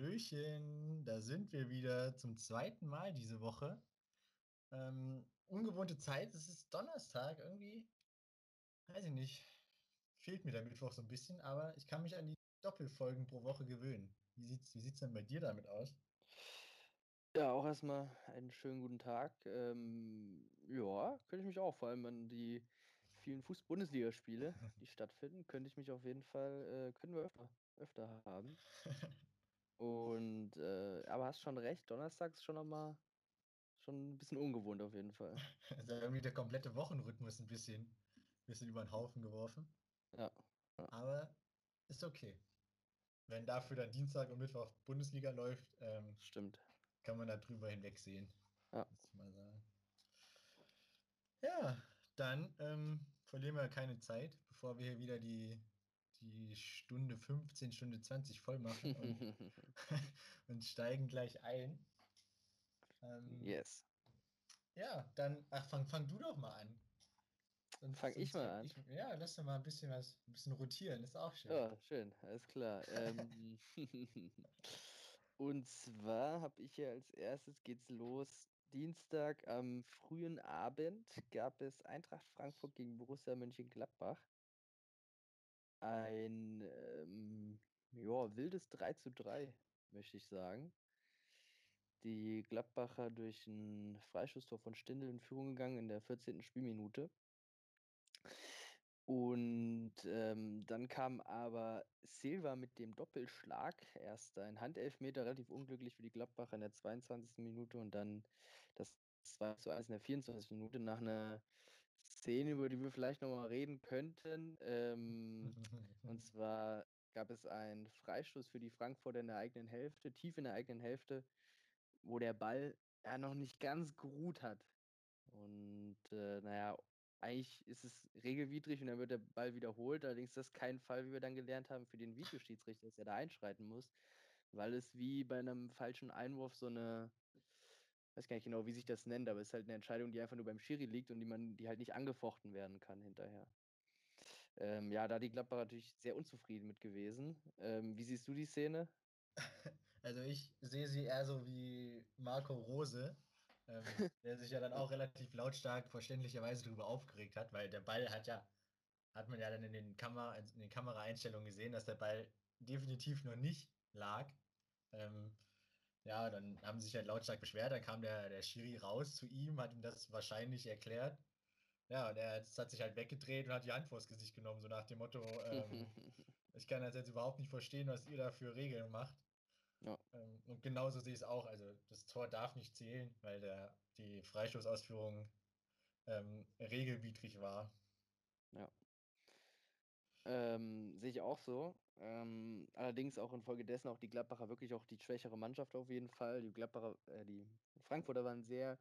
Hallöchen, da sind wir wieder zum zweiten Mal diese Woche. Ähm, ungewohnte Zeit, es ist Donnerstag irgendwie. Weiß ich nicht. Fehlt mir der Mittwoch so ein bisschen, aber ich kann mich an die Doppelfolgen pro Woche gewöhnen. Wie sieht's, wie sieht's denn bei dir damit aus? Ja, auch erstmal einen schönen guten Tag. Ähm, ja, könnte ich mich auch, vor allem an die vielen Fuß-Bundesligaspiele, die stattfinden, könnte ich mich auf jeden Fall, äh, können wir öfter, öfter haben. Und, äh, aber hast schon recht, Donnerstag ist schon nochmal schon ein bisschen ungewohnt auf jeden Fall. Also irgendwie der komplette Wochenrhythmus ein bisschen, bisschen über den Haufen geworfen. Ja. ja. Aber ist okay. Wenn dafür dann Dienstag und Mittwoch Bundesliga läuft, ähm, Stimmt. kann man da drüber hinwegsehen. Ja. Muss ich mal sagen. Ja, dann ähm, verlieren wir keine Zeit, bevor wir hier wieder die, die Stunde 15, Stunde 20 voll machen und, und steigen gleich ein. Ähm, yes. Ja, dann, ach, fang, fang du doch mal an. Sonst, fang ich mal an. Ich, ja, lass doch mal ein bisschen was, ein bisschen rotieren, ist auch schön. Ja, schön, alles klar. ähm, und zwar habe ich hier als erstes geht's los. Dienstag am frühen Abend gab es Eintracht Frankfurt gegen Borussia Mönchengladbach. Ein ähm, ja, wildes 3 zu 3, möchte ich sagen. Die Gladbacher durch ein Freischusstor von Stindl in Führung gegangen in der 14. Spielminute. Und ähm, dann kam aber Silva mit dem Doppelschlag. Erst ein Handelfmeter, relativ unglücklich für die Gladbacher in der 22. Minute und dann das 2 zu 1 in der 24. Minute nach einer Szene, über die wir vielleicht nochmal reden könnten. Ähm, und zwar gab es einen Freistoß für die Frankfurter in der eigenen Hälfte, tief in der eigenen Hälfte, wo der Ball ja noch nicht ganz geruht hat. Und äh, naja, eigentlich ist es regelwidrig und dann wird der Ball wiederholt. Allerdings ist das kein Fall, wie wir dann gelernt haben, für den Videoschiedsrichter, dass er da einschreiten muss, weil es wie bei einem falschen Einwurf so eine, weiß gar nicht genau, wie sich das nennt, aber es ist halt eine Entscheidung, die einfach nur beim Schiri liegt und die man, die halt nicht angefochten werden kann hinterher. Ähm, ja, da die Gladbacher natürlich sehr unzufrieden mit gewesen. Ähm, wie siehst du die Szene? Also ich sehe sie eher so wie Marco Rose, ähm, der sich ja dann auch relativ lautstark verständlicherweise darüber aufgeregt hat, weil der Ball hat ja, hat man ja dann in den, Kamera, in den Kameraeinstellungen gesehen, dass der Ball definitiv noch nicht lag. Ähm, ja, dann haben sie sich halt lautstark beschwert, dann kam der, der Schiri raus zu ihm, hat ihm das wahrscheinlich erklärt. Ja, und er hat sich halt weggedreht und hat die Hand vors Gesicht genommen, so nach dem Motto, ähm, ich kann das jetzt überhaupt nicht verstehen, was ihr da für Regeln macht. Ja. Ähm, und genauso sehe ich es auch. Also das Tor darf nicht zählen, weil der, die Freistoßausführung ähm, regelwidrig war. Ja. Ähm, sehe ich auch so. Ähm, allerdings auch infolgedessen auch die Gladbacher wirklich auch die schwächere Mannschaft auf jeden Fall. Die Gladbacher, äh, die Frankfurter waren sehr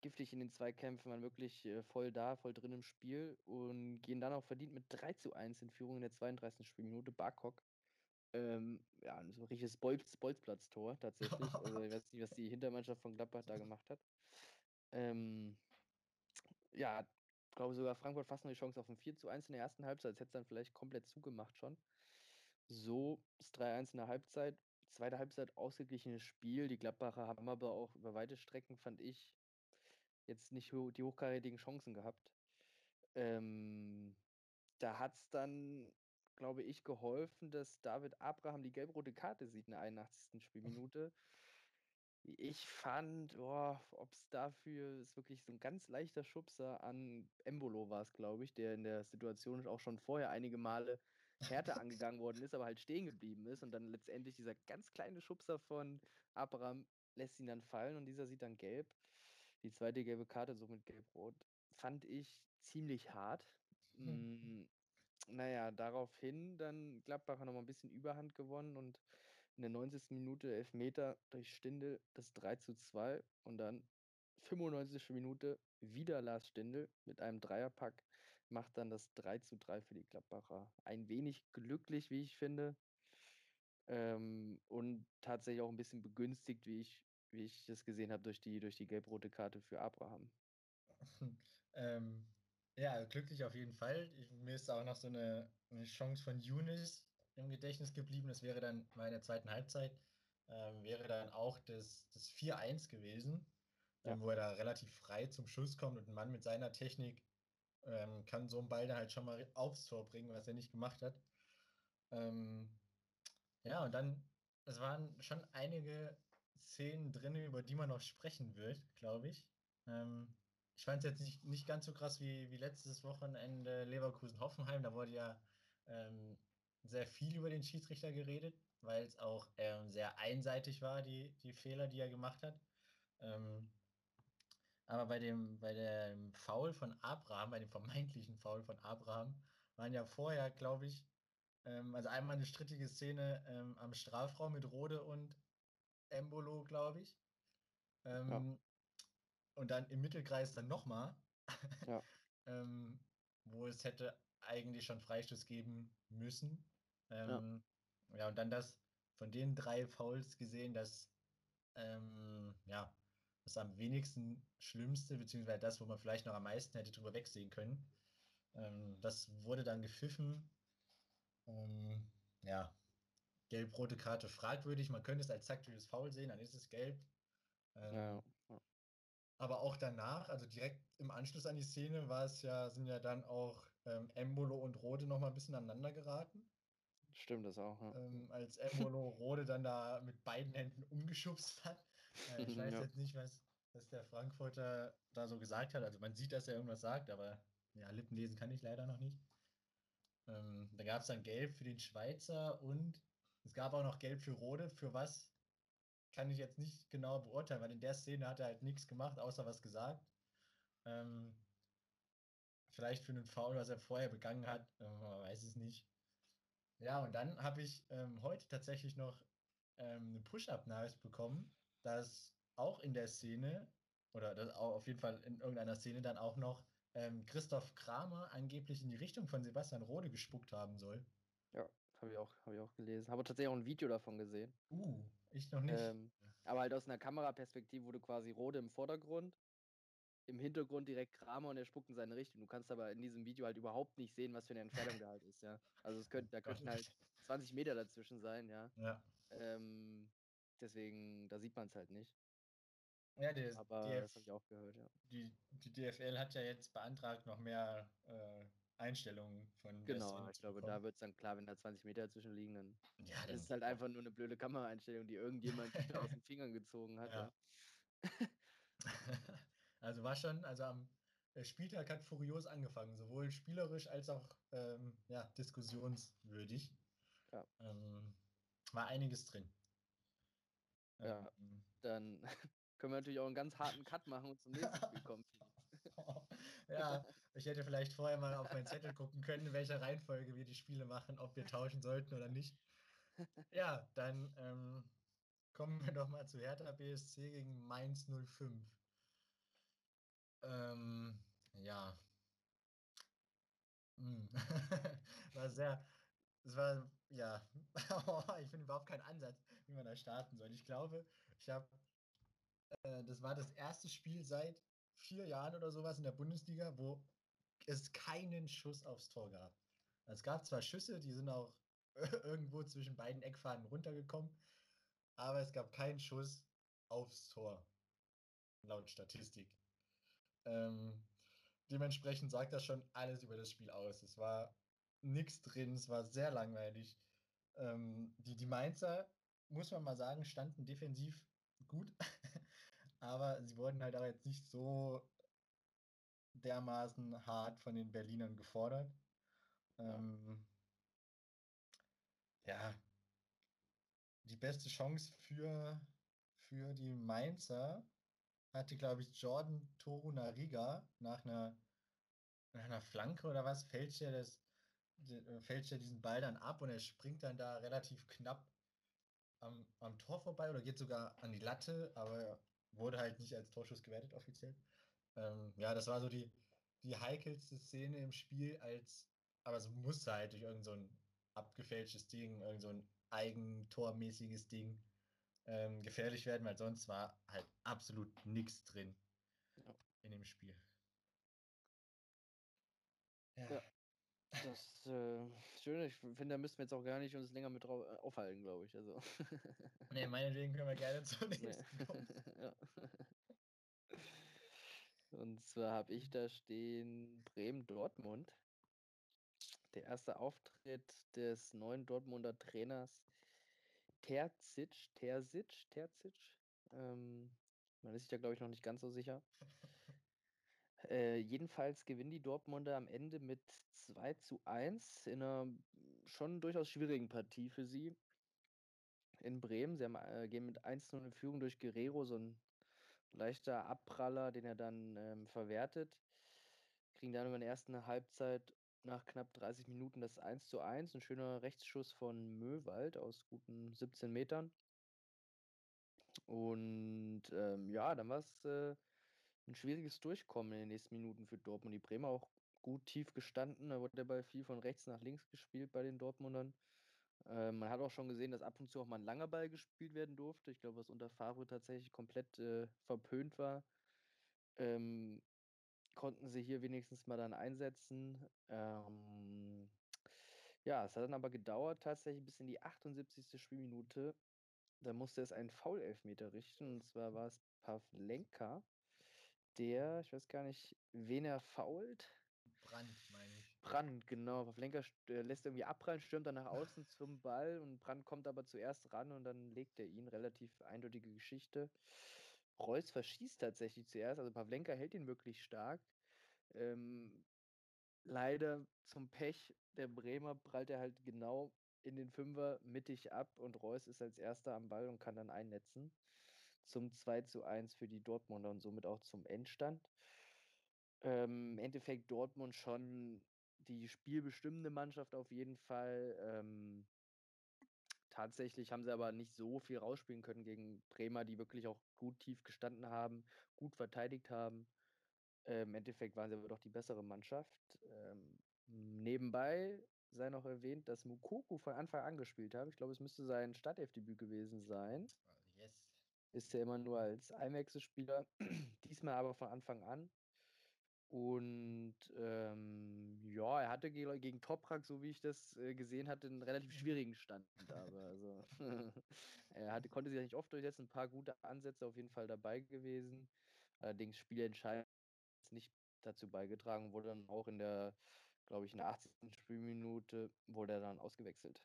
giftig in den Zweikämpfen, waren wirklich äh, voll da, voll drin im Spiel und gehen dann auch verdient mit 3 zu 1 in Führung in der 32. Spielminute. Barkok ähm, ja, so ein richtiges Bolz, Bolzplatz-Tor tatsächlich. Also ich weiß nicht, was die Hintermannschaft von Gladbach da gemacht hat. Ähm, ja, glaube sogar Frankfurt fast noch die Chance auf ein 4 zu 1 in der ersten Halbzeit. Das hätte es dann vielleicht komplett zugemacht schon. So ist 3-1 in der Halbzeit. Zweite Halbzeit ausgeglichenes Spiel. Die Gladbacher haben aber auch über weite Strecken, fand ich, jetzt nicht die hochkarätigen Chancen gehabt. Ähm, da hat es dann glaube ich, geholfen, dass David Abraham die gelb-rote Karte sieht in der 81. Spielminute. Ich fand, ob es dafür ist wirklich so ein ganz leichter Schubser an Embolo war es, glaube ich, der in der Situation auch schon vorher einige Male härter angegangen worden ist, aber halt stehen geblieben ist und dann letztendlich dieser ganz kleine Schubser von Abraham lässt ihn dann fallen und dieser sieht dann gelb. Die zweite gelbe Karte, so mit gelb-rot, fand ich ziemlich hart. Hm. Naja, daraufhin dann Gladbacher nochmal ein bisschen Überhand gewonnen und in der 90. Minute Elfmeter durch Stindel das 3 zu 2 und dann 95. Minute wieder Lars Stindel mit einem Dreierpack macht dann das 3 zu 3 für die Gladbacher. Ein wenig glücklich, wie ich finde. Ähm, und tatsächlich auch ein bisschen begünstigt, wie ich, wie ich das gesehen habe, durch die, durch die gelb-rote Karte für Abraham. ähm, ja, glücklich auf jeden Fall. Ich, mir ist auch noch so eine, eine Chance von Younes im Gedächtnis geblieben. Das wäre dann in der zweiten Halbzeit. ähm, wäre dann auch das, das 4-1 gewesen, Ja. ähm, wo er da relativ frei zum Schuss kommt und ein Mann mit seiner Technik ähm, kann so einen Ball dann halt schon mal aufs Tor bringen, was er nicht gemacht hat. Ähm, ja, und dann, es waren schon einige Szenen drin, über die man noch sprechen wird, glaube ich. Ähm, ich fand es jetzt nicht, nicht ganz so krass wie, wie letztes Wochenende Leverkusen-Hoffenheim. Da wurde ja ähm, sehr viel über den Schiedsrichter geredet, weil es auch ähm, sehr einseitig war, die, die Fehler, die er gemacht hat. Ähm, aber bei dem, bei dem Foul von Abraham, bei dem vermeintlichen Foul von Abraham, waren ja vorher, glaube ich, ähm, also einmal eine strittige Szene ähm, am Strafraum mit Rode und Embolo, glaube ich. Ähm, Und dann im Mittelkreis dann nochmal, Ja. ähm, wo es hätte eigentlich schon Freistoß geben müssen. Ähm, ja. und dann das von den drei Fouls gesehen, dass ähm, ja, das am wenigsten Schlimmste, beziehungsweise das, wo man vielleicht noch am meisten hätte drüber wegsehen können. Ähm, das wurde dann gepfiffen. Ähm, ja, gelb-rote Karte fragwürdig. Man könnte es als taktisches Foul sehen, dann ist es gelb. Ähm, Ja, ja. aber auch danach, also direkt im Anschluss an die Szene, war es ja, sind ja dann auch ähm, Embolo und Rode noch mal ein bisschen aneinander geraten. Stimmt das auch, ja. Ähm, als Embolo Rode dann da mit beiden Händen umgeschubst hat. Äh, ich weiß Ja. jetzt nicht, was, was der Frankfurter da so gesagt hat. Also man sieht, dass er irgendwas sagt, aber ja, Lippen lesen kann ich leider noch nicht. Ähm, da gab es dann Gelb für den Schweizer und es gab auch noch Gelb für Rode. Für was kann ich jetzt nicht genau beurteilen, weil in der Szene hat er halt nichts gemacht, außer was gesagt. Ähm, vielleicht für einen Foul, was er vorher begangen hat, äh, man weiß es nicht. Ja, und dann habe ich ähm, heute tatsächlich noch ähm, eine Push-Up-Nachricht bekommen, dass auch in der Szene, oder das auch auf jeden Fall in irgendeiner Szene dann auch noch ähm, Christoph Kramer angeblich in die Richtung von Sebastian Rode gespuckt haben soll. Ja, habe ich, auch- hab ich auch gelesen. Habe tatsächlich auch ein Video davon gesehen. Uh, ich noch nicht. Ähm, aber halt aus einer Kameraperspektive, du quasi Rode im Vordergrund, im Hintergrund direkt Kramer und er spuckt in seine Richtung. Du kannst aber in diesem Video halt überhaupt nicht sehen, was für eine Entfernung da halt ist, ja. Also es könnte, da könnten halt 20 Meter dazwischen sein, ja. ja. Ähm, deswegen, da sieht man es halt nicht. Ja, der, Aber DF, das habe ich auch gehört, ja. die, die DFL hat ja jetzt beantragt, noch mehr äh, Einstellungen von Genau, Szene ich glaube, bekommen. da wird es dann klar, wenn da 20 Meter dazwischen liegen, dann Ja, ist dann, es halt einfach nur eine blöde Kameraeinstellung, die irgendjemand aus den Fingern gezogen hat, Ja. ja. also war schon, also am der Spieltag hat furios angefangen, sowohl spielerisch als auch ähm, ja, diskussionswürdig. Ja. Ähm, war einiges drin. Ja. Ähm, Dann können wir natürlich auch einen ganz harten Cut machen und zum nächsten Spiel kommen. ja, ich hätte vielleicht vorher mal auf meinen Zettel gucken können, in welcher Reihenfolge wir die Spiele machen, ob wir tauschen sollten oder nicht. Ja, dann ähm, kommen wir doch mal zu Hertha BSC gegen Mainz 05. Ähm, ja. Hm. war sehr, es war, ja, ich finde überhaupt keinen Ansatz, wie man da starten soll. Ich glaube, ich habe, äh, das war das erste Spiel seit vier Jahren oder sowas in der Bundesliga, wo es keinen Schuss aufs Tor gab. Es gab zwar Schüsse, die sind auch irgendwo zwischen beiden Eckfahnen runtergekommen, aber es gab keinen Schuss aufs Tor, laut Statistik. Ähm, dementsprechend sagt das schon alles über das Spiel aus. Es war nichts drin, es war sehr langweilig. Ähm, die, die Mainzer, muss man mal sagen, standen defensiv gut, aber sie wurden halt auch jetzt nicht so dermaßen hart von den Berlinern gefordert. Ähm, ja, die beste Chance für, für die Mainzer hatte, glaube ich, Jordan Torunariga nach einer, nach einer Flanke oder was, fälscht er, das, de- fälscht er diesen Ball dann ab und er springt dann da relativ knapp am, am Tor vorbei oder geht sogar an die Latte, aber wurde halt nicht als Torschuss gewertet offiziell. Ähm, ja, das war so die, die heikelste Szene im Spiel, als, aber es musste halt durch irgend so abgefälschtes Ding, irgend so ein eigentormäßiges Ding ähm, gefährlich werden, weil sonst war halt absolut nichts drin Ja. in dem Spiel. Ja. Das äh, schön. Ich finde, da müssten wir jetzt auch gar nicht uns länger mit drauf äh, aufhalten, glaube ich. Also. nee, meinetwegen können wir gerne zur nächsten nee. kommen. ja. Und zwar habe ich da stehen Bremen-Dortmund. Der erste Auftritt des neuen Dortmunder Trainers Terzic, Terzic, Terzic. Ähm, man ist sich da, glaube ich, noch nicht ganz so sicher. Äh, jedenfalls gewinnen die Dortmunder am Ende mit 2 zu 1 in einer schon durchaus schwierigen Partie für sie in Bremen. Sie haben, äh, gehen mit 1-0 in Führung durch Guerrero, so ein leichter Abpraller, den er dann ähm, verwertet. Kriegen dann in der ersten Halbzeit nach knapp 30 Minuten das 1 zu 1. Ein schöner Rechtsschuss von Möwald aus guten 17 Metern. Und ähm, ja, dann war es äh, ein schwieriges Durchkommen in den nächsten Minuten für Dortmund. Die Bremer auch gut tief gestanden. Da wurde der Ball viel von rechts nach links gespielt bei den Dortmundern. Äh, man hat auch schon gesehen, dass ab und zu auch mal ein langer Ball gespielt werden durfte. Ich glaube, was unter Favre tatsächlich komplett äh, verpönt war. Ähm, konnten sie hier wenigstens mal dann einsetzen. Ähm, ja, es hat dann aber gedauert, tatsächlich bis in die 78. Spielminute. Da musste es einen Foul-Elfmeter richten. Und zwar war es Pavlenka, der, ich weiß gar nicht, wen er fault. Brand, meine ich. Brand, genau. Pavlenka äh, lässt irgendwie abprallen, stürmt dann nach außen zum Ball und Brand kommt aber zuerst ran und dann legt er ihn. Relativ eindeutige Geschichte. Reus verschießt tatsächlich zuerst, also Pavlenka hält ihn wirklich stark. Ähm, leider zum Pech der Bremer prallt er halt genau in den Fünfer mittig ab und Reus ist als erster am Ball und kann dann einnetzen. Zum 2 zu 1 für die Dortmunder und somit auch zum Endstand. Ähm, Im Endeffekt Dortmund schon die spielbestimmende Mannschaft auf jeden Fall. Ähm, tatsächlich haben sie aber nicht so viel rausspielen können gegen Bremer, die wirklich auch gut tief gestanden haben, gut verteidigt haben. Äh, Im Endeffekt waren sie aber doch die bessere Mannschaft. Ähm, nebenbei sei noch erwähnt, dass Mukoku von Anfang an gespielt hat. Ich glaube, es müsste sein Startelfdebüt gewesen sein. Yes. Ist ja immer nur als Einwechselspieler. Diesmal aber von Anfang an. Und ähm, ja, er hatte ge gegen Toprak, so wie ich das äh, gesehen hatte, einen relativ schwierigen Stand. Aber also, er hatte, konnte sich nicht oft durchsetzen, ein paar gute Ansätze auf jeden Fall dabei gewesen. Allerdings spielentscheidend nicht dazu beigetragen, wurde dann auch in der, glaube ich, in der 80. Spielminute wurde er dann ausgewechselt.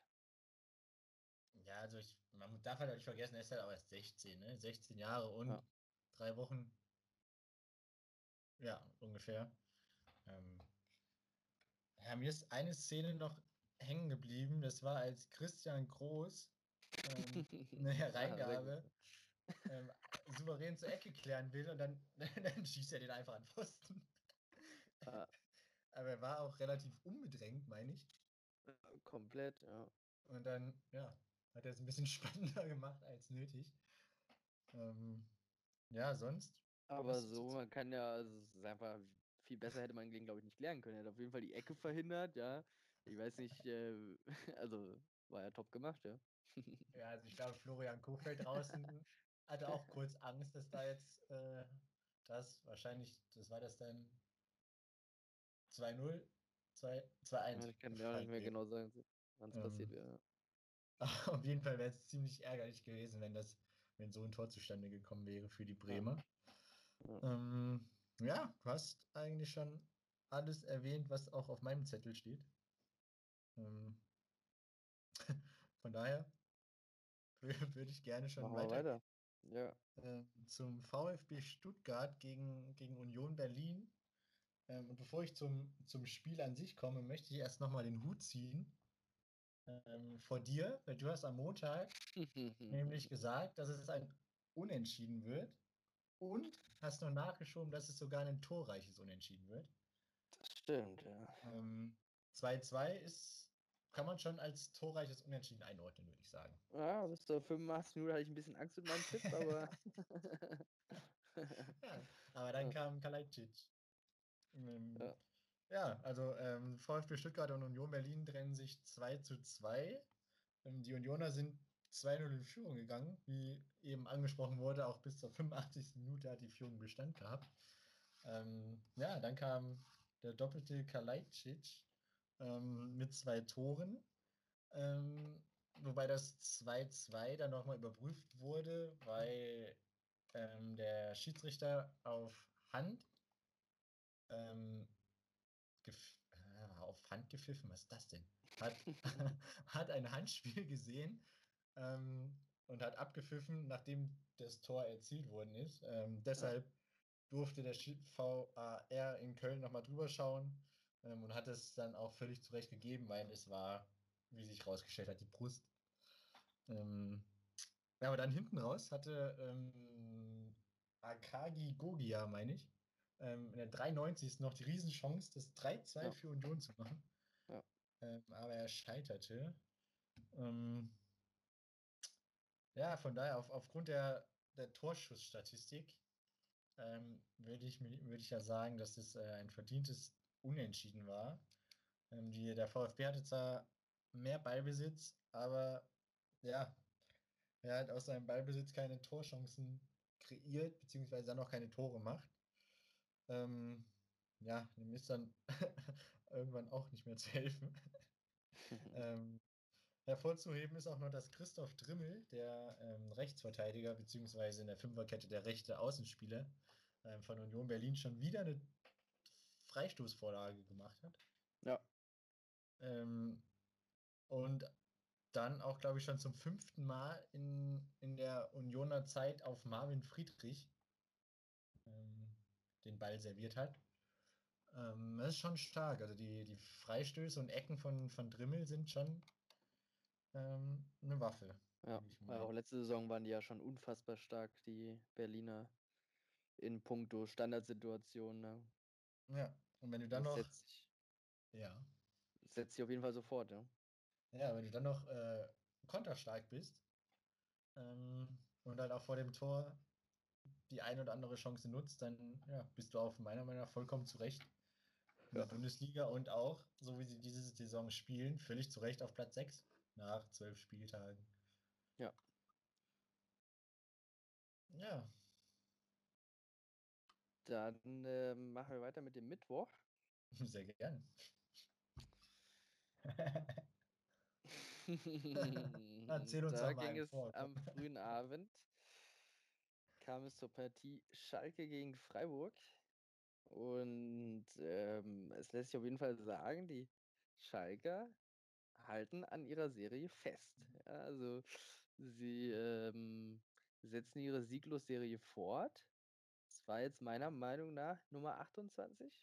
Ja, also ich, man darf halt nicht vergessen, er ist halt auch erst 16, ne? 16 Jahre und ja. drei Wochen ja, ungefähr. Ähm, ja, mir ist eine Szene noch hängen geblieben. Das war, als Christian Groß ähm, eine Hereingabe ähm, souverän zur Ecke klären will und dann, dann schießt er den einfach an Pfosten. Ah. Aber er war auch relativ unbedrängt, meine ich. Komplett, ja. Und dann, ja, hat er es ein bisschen spannender gemacht als nötig. Ähm, ja, sonst aber so, man kann ja, also es ist einfach viel besser hätte man gegen, glaube ich, nicht klären können. Er hat auf jeden Fall die Ecke verhindert, ja. Ich weiß nicht, äh, also war ja top gemacht, ja. ja, also ich glaube, Florian Kofeld draußen hatte auch kurz Angst, dass da jetzt äh, das wahrscheinlich, das war das dann 2-0, 2-1. Ich kann ja nicht mehr genau sagen, wann es ähm, passiert wäre. Auf jeden Fall wäre es ziemlich ärgerlich gewesen, wenn das, wenn so ein Tor zustande gekommen wäre für die Bremer. Ja. Ähm, ja, du hast eigentlich schon alles erwähnt, was auch auf meinem Zettel steht. Ähm, von daher würde ich gerne schon weiter, weiter. Ja. Äh, zum VfB Stuttgart gegen, gegen Union Berlin. Ähm, und bevor ich zum, zum Spiel an sich komme, möchte ich erst nochmal den Hut ziehen ähm, vor dir, weil du hast am Montag nämlich gesagt, dass es ein Unentschieden wird. Und hast noch nachgeschoben, dass es sogar ein torreiches Unentschieden wird. Das stimmt, ja. 2-2 ähm, ist, kann man schon als torreiches Unentschieden einordnen, würde ich sagen. Ja, bis zur 85 Minuten hatte ich ein bisschen Angst mit meinem Tipp, aber. ja, aber dann kam Kalajdzic. Ähm, ja. ja. also ähm, VfB Stuttgart und Union Berlin trennen sich 2 zu 2. Ähm, die Unioner sind 2-0 in Führung gegangen. Wie eben angesprochen wurde, auch bis zur 85. Minute hat die Führung Bestand gehabt. Ähm, ja, dann kam der doppelte Kalajdzic ähm, mit zwei Toren. Ähm, wobei das 2-2 dann nochmal überprüft wurde, weil ähm, der Schiedsrichter auf Hand ähm, äh, auf Hand gepfiffen, was ist das denn? Hat, hat ein Handspiel gesehen ähm, und hat abgepfiffen, nachdem das Tor erzielt worden ist. Ähm, deshalb durfte der VAR in Köln nochmal drüber schauen ähm, und hat es dann auch völlig zurecht gegeben, weil es war, wie sich herausgestellt hat, die Brust. Ähm, ja, aber dann hinten raus hatte ähm, Akagi Gogia, meine ich, ähm, in der 93. noch die Riesenchance, das 3-2 ja. für Union zu machen. Ja. Ähm, aber er scheiterte. Ähm, ja, von daher, auf, aufgrund der, der Torschussstatistik ähm, würde ich, würd ich ja sagen, dass es äh, ein verdientes Unentschieden war. Ähm, die, der VfB hatte zwar mehr Ballbesitz, aber ja, er hat aus seinem Ballbesitz keine Torchancen kreiert, beziehungsweise dann auch keine Tore macht. Ähm, ja, dem ist dann irgendwann auch nicht mehr zu helfen. ähm, hervorzuheben ist auch noch, dass Christoph Drimmel, der ähm, Rechtsverteidiger, beziehungsweise in der Fünferkette der rechte Außenspieler ähm, von Union Berlin, schon wieder eine Freistoßvorlage gemacht hat. Ja. Ähm, und dann auch, glaube ich, schon zum fünften Mal in, in der Unioner Zeit auf Marvin Friedrich ähm, den Ball serviert hat. Ähm, das ist schon stark. Also die, die Freistöße und Ecken von, von Drimmel sind schon ähm, eine Waffe. Ja, weil auch letzte Saison waren die ja schon unfassbar stark, die Berliner, in puncto Standardsituationen. Ne? Ja, und wenn du dann das noch. Setzt ja. Setzt sich auf jeden Fall sofort, ja. Ja, wenn du dann noch äh, konterstark bist ähm, und halt auch vor dem Tor die ein oder andere Chance nutzt, dann ja, bist du auf meiner Meinung nach vollkommen zurecht in ja. der Bundesliga und auch, so wie sie diese Saison spielen, völlig zu Recht auf Platz 6 nach zwölf Spieltagen. Ja. Ja. Dann äh, machen wir weiter mit dem Mittwoch. Sehr gern. Erzähl uns da ging es am frühen Abend kam es zur Partie Schalke gegen Freiburg. Und ähm, es lässt sich auf jeden Fall sagen, die Schalker halten an ihrer Serie fest. Ja, also sie ähm, setzen ihre Sieglosserie fort. Das war jetzt meiner Meinung nach Nummer 28.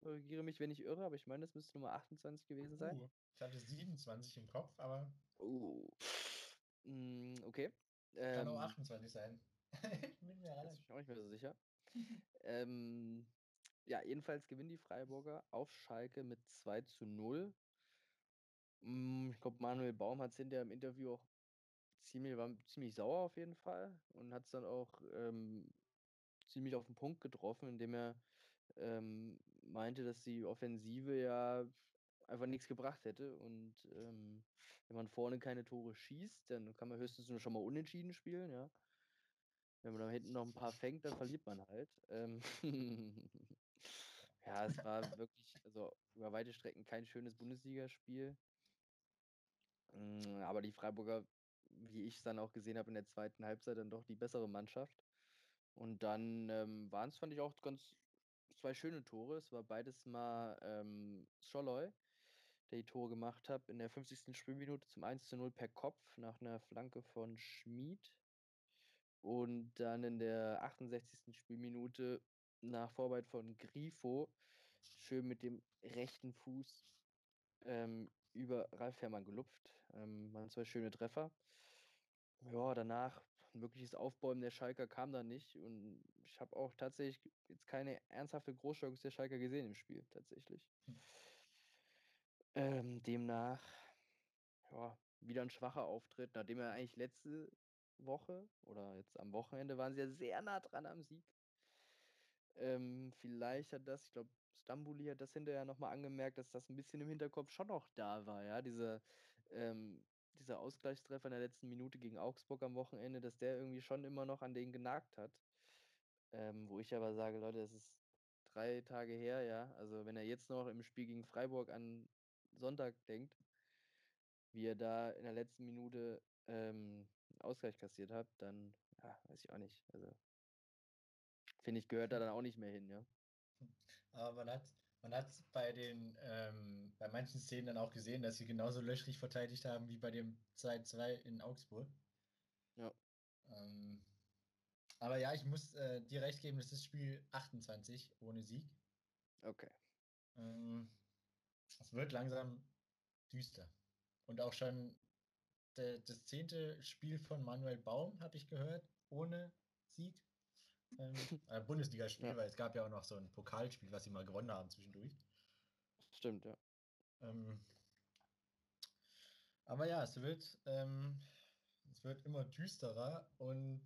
Korrigiere mich, wenn ich irre, aber ich meine, das müsste Nummer 28 gewesen sein. Uh, ich hatte 27 im Kopf, aber. Uh. okay. Kann auch 28 ähm, sein. ich bin mir auch nicht mehr so sicher. ähm, ja, jedenfalls gewinnen die Freiburger auf Schalke mit 2 zu 0. Mm, ich glaube, Manuel Baum hat es hinterher im Interview auch ziemlich, war ziemlich sauer auf jeden Fall und hat es dann auch ähm, ziemlich auf den Punkt getroffen, indem er ähm, meinte, dass die Offensive ja einfach nichts gebracht hätte. Und ähm, wenn man vorne keine Tore schießt, dann kann man höchstens nur schon mal unentschieden spielen, ja. Wenn man da hinten noch ein paar fängt, dann verliert man halt. Ähm ja, es war wirklich, also über weite Strecken kein schönes Bundesligaspiel. Mm, aber die Freiburger, wie ich es dann auch gesehen habe in der zweiten Halbzeit, dann doch die bessere Mannschaft. Und dann ähm, waren es, fand ich, auch ganz zwei schöne Tore. Es war beides mal ähm, Scholloy, der die Tore gemacht hat. In der 50. Spielminute zum 1 zu 0 per Kopf nach einer Flanke von Schmid. Und dann in der 68. Spielminute nach Vorarbeit von Grifo schön mit dem rechten Fuß ähm, über Ralf Herrmann gelupft. Ähm, waren zwei schöne Treffer. Ja, danach ein wirkliches Aufbäumen der Schalker kam da nicht. Und ich habe auch tatsächlich jetzt keine ernsthafte Großchance der Schalker gesehen im Spiel, tatsächlich. Hm. Ähm, demnach, ja, wieder ein schwacher Auftritt, nachdem er eigentlich letzte Woche oder jetzt am Wochenende waren sie ja sehr nah dran am Sieg. Ähm, vielleicht hat das, ich glaube, Stambuli hat das hinterher nochmal angemerkt, dass das ein bisschen im Hinterkopf schon noch da war, ja, diese, ähm, dieser Ausgleichstreffer in der letzten Minute gegen Augsburg am Wochenende, dass der irgendwie schon immer noch an den genagt hat. Ähm, wo ich aber sage, Leute, es ist drei Tage her, ja. Also wenn er jetzt noch im Spiel gegen Freiburg an Sonntag denkt, wie er da in der letzten Minute ähm, einen Ausgleich kassiert hat, dann ja, weiß ich auch nicht. Also finde ich, gehört da dann auch nicht mehr hin, ja. Aber man hat man hat bei den ähm, bei manchen Szenen dann auch gesehen, dass sie genauso löchrig verteidigt haben wie bei dem 2-2 in Augsburg. Ja. Ähm, aber ja, ich muss äh, dir recht geben, das ist Spiel 28 ohne Sieg. Okay. Ähm, es wird langsam düster. Und auch schon de, das zehnte Spiel von Manuel Baum, habe ich gehört, ohne Sieg. Ähm, äh, Bundesligaspiel, Ja. weil es gab ja auch noch so ein Pokalspiel, was sie mal gewonnen haben zwischendurch. Stimmt, ja. Ähm, aber ja, es wird, ähm, es wird immer düsterer und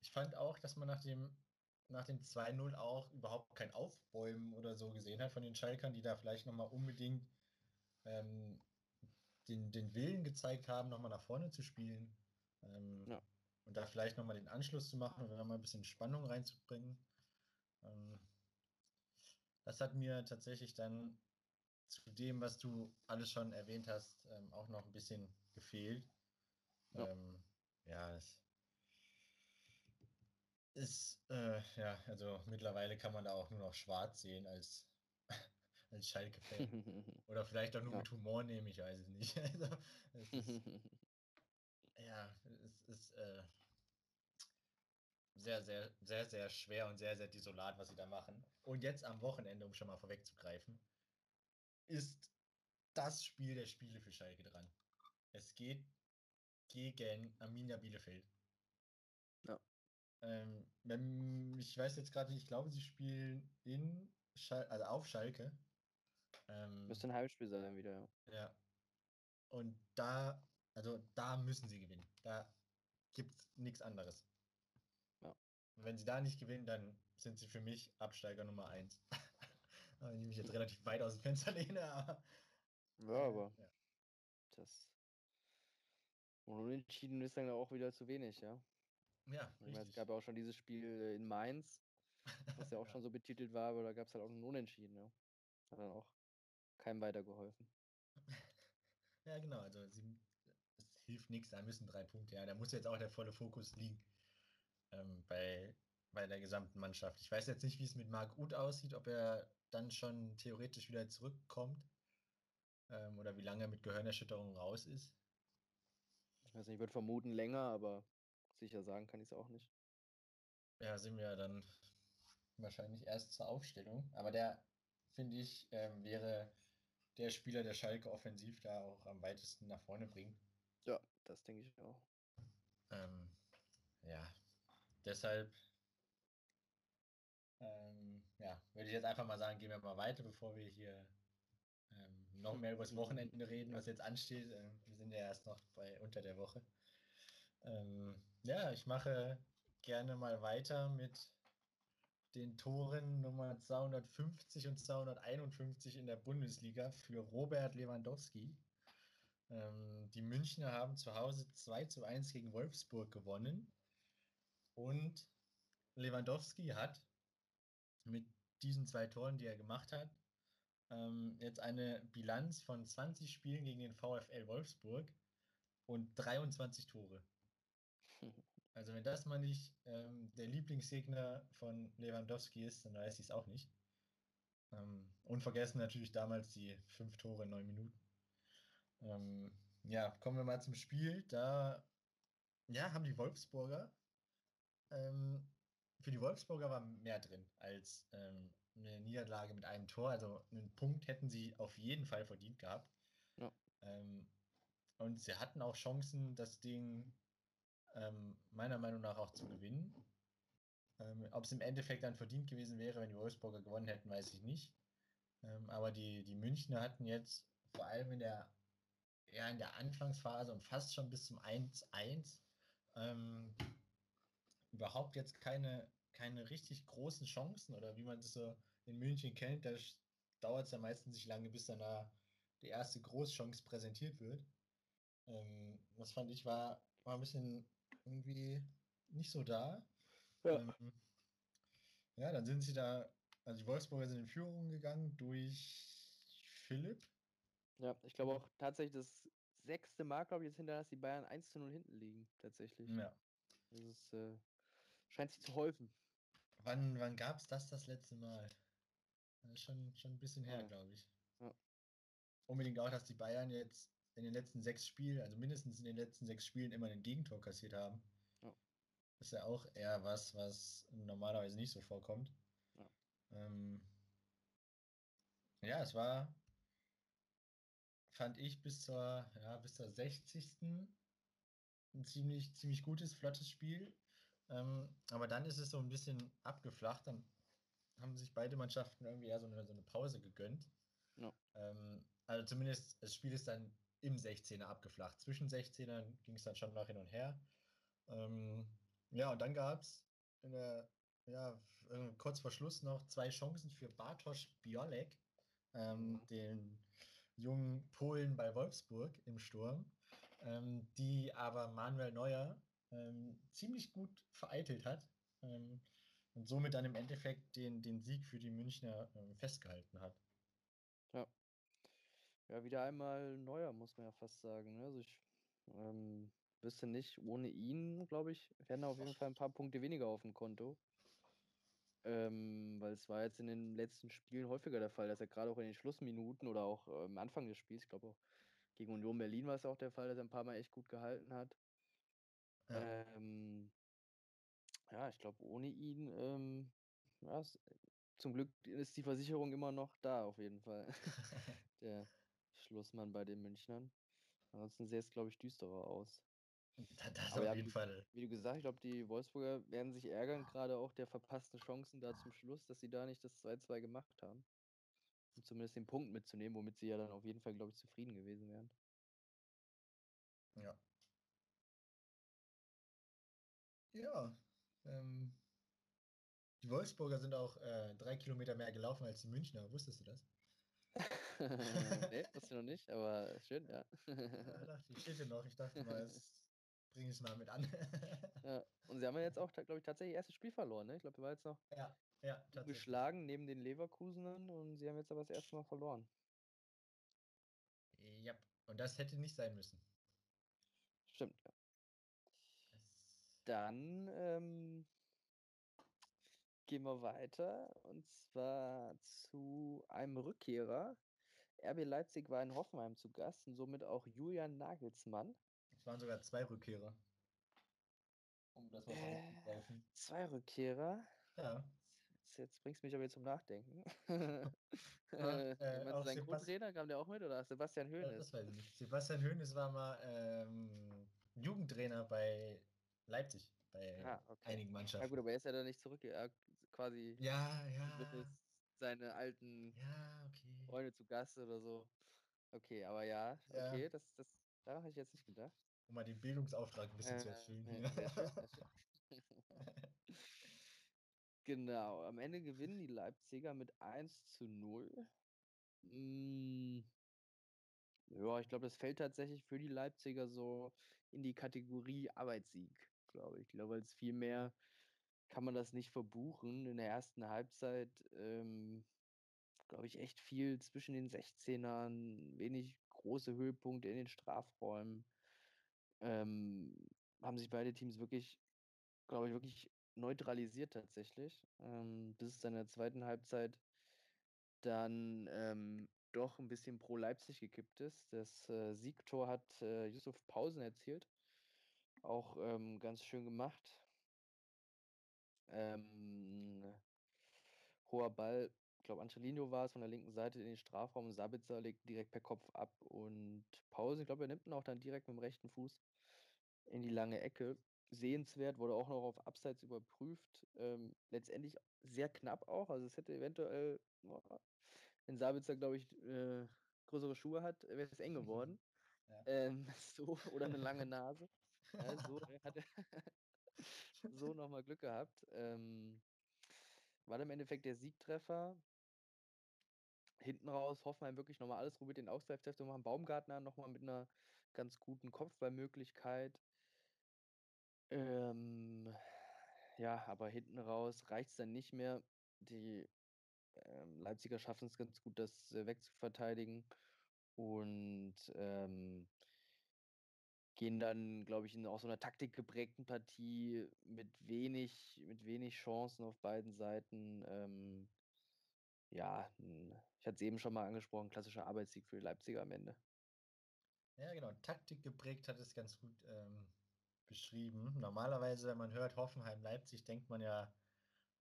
ich fand auch, dass man nach dem, nach dem 2-0 auch überhaupt kein Aufbäumen oder so gesehen hat von den Schalkern, die da vielleicht nochmal unbedingt ähm, den, den Willen gezeigt haben, nochmal nach vorne zu spielen. Ähm, Ja. Und da vielleicht nochmal den Anschluss zu machen und nochmal ein bisschen Spannung reinzubringen. Ähm, das hat mir tatsächlich dann zu dem, was du alles schon erwähnt hast, ähm, auch noch ein bisschen gefehlt. Ja. Ähm, ja, es ist, äh, ja, also mittlerweile kann man da auch nur noch schwarz sehen als, als Schalke-Fan. Oder vielleicht auch nur Ja. mit Humor nehmen, ich weiß es nicht. Also, es ist, ja, ist äh, sehr, sehr, sehr, sehr schwer und sehr, sehr desolat, was sie da machen. Und jetzt am Wochenende, um schon mal vorwegzugreifen, ist das Spiel der Spiele für Schalke dran. Es geht gegen Arminia Bielefeld. Ja. Ähm, wenn, ich weiß jetzt gerade nicht, ich glaube, sie spielen in Schal also auf Schalke. Ähm, Müsste ein Heimspiel sein wieder, ja. ja. Und da, also da müssen sie gewinnen. Da gibt es nichts anderes. Ja. Wenn sie da nicht gewinnen, dann sind sie für mich Absteiger Nummer 1. Wenn ich mich jetzt relativ weit aus dem Fenster lehne, aber. Ja, aber ja. das. Und unentschieden ist dann auch wieder zu wenig, ja. Ja, meine, es gab ja auch schon dieses Spiel äh, in Mainz, was ja auch Ja. schon so betitelt war, aber da gab es halt auch einen Unentschieden, ja. Hat dann auch keinem weitergeholfen. Ja, genau. Also sie, hilft nichts, da müssen drei Punkte. Ja, da muss jetzt auch der volle Fokus liegen ähm, bei, bei der gesamten Mannschaft. Ich weiß jetzt nicht, wie es mit Marc Uth aussieht, ob er dann schon theoretisch wieder zurückkommt ähm, oder wie lange er mit Gehirnerschütterung raus ist. Ich weiß nicht, ich würde vermuten länger, aber sicher sagen kann ich es auch nicht. Ja, sind wir dann wahrscheinlich erst zur Aufstellung. Aber der, finde ich, ähm, wäre der Spieler, der Schalke offensiv da auch am weitesten nach vorne bringt. Ja, das denke ich auch. Ähm, ja, deshalb ähm, ja, würde ich jetzt einfach mal sagen, gehen wir mal weiter, bevor wir hier ähm, noch mehr über das Wochenende reden, was jetzt ansteht. Ähm, wir sind ja erst noch bei unter der Woche. Ähm, ja, ich mache gerne mal weiter mit den Toren Nummer 250 und 251 in der Bundesliga für Robert Lewandowski. Ähm, die Münchner haben zu Hause 2 zu 1 gegen Wolfsburg gewonnen. Und Lewandowski hat mit diesen zwei Toren, die er gemacht hat, ähm, jetzt eine Bilanz von 20 Spielen gegen den VfL Wolfsburg und 23 Tore. Also wenn das mal nicht ähm, der Lieblingsgegner von Lewandowski ist, dann weiß ich es auch nicht. Ähm, unvergessen natürlich damals die fünf Tore in neun Minuten. Ähm, ja, kommen wir mal zum Spiel. Da ja, haben die Wolfsburger ähm, für die Wolfsburger war mehr drin als ähm, eine Niederlage mit einem Tor. Also einen Punkt hätten sie auf jeden Fall verdient gehabt. Ja. Ähm, und sie hatten auch Chancen, das Ding ähm, meiner Meinung nach auch zu gewinnen. Ähm, Ob es im Endeffekt dann verdient gewesen wäre, wenn die Wolfsburger gewonnen hätten, weiß ich nicht. Aber die, die Münchner hatten jetzt vor allem in der, ja, in der Anfangsphase und fast schon bis zum 1-1 ähm, überhaupt jetzt keine, keine richtig großen Chancen oder wie man das so in München kennt, da dauert es ja meistens nicht lange, bis dann da die erste Großchance präsentiert wird. Ähm, das fand ich war, war ein bisschen irgendwie nicht so da. Ja. Ähm, ja, dann sind sie da Also die Wolfsburger sind in Führung gegangen durch Philipp. Ja, ich glaube auch tatsächlich das sechste Mal, glaube ich, jetzt hinterher, dass die Bayern 1 zu 0 hinten liegen, tatsächlich. Ja. Das ist, äh, scheint sich zu häufen. Wann, wann gab es das das letzte Mal? Das ist schon, schon ein bisschen her, Ja. glaube ich. Ja. Unbedingt auch, dass die Bayern jetzt in den letzten sechs Spielen, also mindestens in den letzten sechs Spielen, immer ein Gegentor kassiert haben. Ja. Das ist ja auch eher was, was normalerweise nicht so vorkommt. Ja. Ähm, ja, es war, fand ich, bis zur, ja, bis zur 60. ein ziemlich, ziemlich gutes, flottes Spiel. Ähm, aber dann ist es so ein bisschen abgeflacht. Dann haben sich beide Mannschaften irgendwie eher so eine, so eine Pause gegönnt. Ja. Ähm, also zumindest das Spiel ist dann im 16er abgeflacht. Zwischen 16ern ging es dann schon noch hin und her. Ähm, ja, und dann gab es ja, äh, kurz vor Schluss noch zwei Chancen für Bartosz Biolek, ähm, den jungen Polen bei Wolfsburg im Sturm, ähm, die aber Manuel Neuer ähm, ziemlich gut vereitelt hat ähm, und somit dann im Endeffekt den, den Sieg für die Münchner ähm, festgehalten hat. Ja. Ja, wieder einmal neuer, muss man ja fast sagen. Ne? Also ich ähm, wüsste nicht, ohne ihn, glaube ich, wären auf jeden Fall ein paar Punkte weniger auf dem Konto. Ähm, weil es war jetzt in den letzten Spielen häufiger der Fall, dass er gerade auch in den Schlussminuten oder auch äh, am Anfang des Spiels, ich glaube auch gegen Union Berlin war es auch der Fall, dass er ein paar Mal echt gut gehalten hat. Ja. Ähm, ja, ich glaube, ohne ihn, ähm, ja, es, zum Glück ist die Versicherung immer noch da, auf jeden Fall. der Schlussmann bei den Münchnern. Ansonsten sähe es, glaube ich, düsterer aus. Da- Das Aber auf ja, jeden wie, Fall. wie du gesagt, ich glaube, die Wolfsburger werden sich ärgern, gerade auch der verpassten Chancen da zum Schluss, dass sie da nicht das 2-2 gemacht haben. Um zumindest den Punkt mitzunehmen, womit sie ja dann auf jeden Fall, glaube ich, zufrieden gewesen wären. Ja. Ja. Ähm, die Wolfsburger sind auch äh, drei Kilometer mehr gelaufen als die Münchner. Wusstest du das? nee, wusste ich noch nicht, aber schön, ja. Ja, dachte ich, steht noch. Ich dachte mal, das bringe ich mal mit an. ja. Und sie haben ja jetzt auch, glaube ich, tatsächlich erstes Spiel verloren, ne? Ich glaube, er war jetzt noch ja, ja, geschlagen neben den Leverkusenern und sie haben jetzt aber das erste Mal verloren. Ja, und das hätte nicht sein müssen. Stimmt, ja. Dann ähm, gehen wir weiter und zwar zu einem Rückkehrer. RB Leipzig war in Hoffenheim zu Gast und somit auch Julian Nagelsmann. Es waren sogar zwei Rückkehrer. Um das mal Äh. Zwei Rückkehrer. Ja. Jetzt, jetzt bringst du mich aber jetzt zum Nachdenken. Ja, äh, äh, auch sein Co-Trainer, kam der auch mit oder Sebastian Ja, Hoeneß? das weiß ich nicht. Sebastian Hoeneß war mal ähm, Jugendtrainer bei Leipzig, bei Ah, okay. einigen Mannschaften. gut, aber er ist ja da nicht zurück, er quasi ja, ja. seine alten Ja, okay. Freunde zu Gast oder so. Okay, aber ja, Ja. okay, das, das, daran habe ich jetzt nicht gedacht. Um mal den Bildungsauftrag ein bisschen zu Äh, erfüllen. nee, schön. Genau, am Ende gewinnen die Leipziger mit 1 zu 0. Mm, ja, ich glaube, das fällt tatsächlich für die Leipziger so in die Kategorie Arbeitssieg, glaube ich. Ich glaube, als viel mehr kann man das nicht verbuchen. In der ersten Halbzeit, ähm, glaube ich, echt viel zwischen den 16ern, wenig große Höhepunkte in den Strafräumen. Ähm, haben sich beide Teams wirklich, glaube ich, wirklich neutralisiert tatsächlich. Ähm, bis es in der zweiten Halbzeit dann ähm, doch ein bisschen pro Leipzig gekippt ist. Das äh, Siegtor hat äh, Yusuf Pausen erzielt. Auch ähm, ganz schön gemacht. Ähm, hoher Ball, ich glaube, Angelino war es von der linken Seite in den Strafraum. Sabitzer legt direkt per Kopf ab und Pause, ich glaube, er nimmt ihn auch dann direkt mit dem rechten Fuß in die lange Ecke. Sehenswert, wurde auch noch auf Abseits überprüft. Ähm, letztendlich sehr knapp auch. Also es hätte eventuell, boah, wenn Sabitzer, glaube ich, äh, größere Schuhe hat, wäre es eng geworden. Ja. Ähm, so, oder eine lange Nase. Ja, so hat er so nochmal Glück gehabt. Ähm, war dann im Endeffekt der Siegtreffer. Hinten raus Hoffenheim wirklich nochmal alles probiert, den Ausgleichstreffer zu machen. Baumgartner nochmal mit einer ganz guten Kopfballmöglichkeit. Ähm, ja, aber hinten raus reicht es dann nicht mehr. Die ähm, Leipziger schaffen es ganz gut, das äh, wegzuverteidigen und ähm, gehen dann, glaube ich, in auch so einer taktikgeprägten Partie mit wenig, mit wenig Chancen auf beiden Seiten. Ähm, ja, ich hatte es eben schon mal angesprochen, klassischer Arbeitssieg für die Leipziger am Ende. Ja, genau. Taktik geprägt hat es ganz gut ähm, beschrieben. Normalerweise, wenn man hört Hoffenheim-Leipzig, denkt man ja,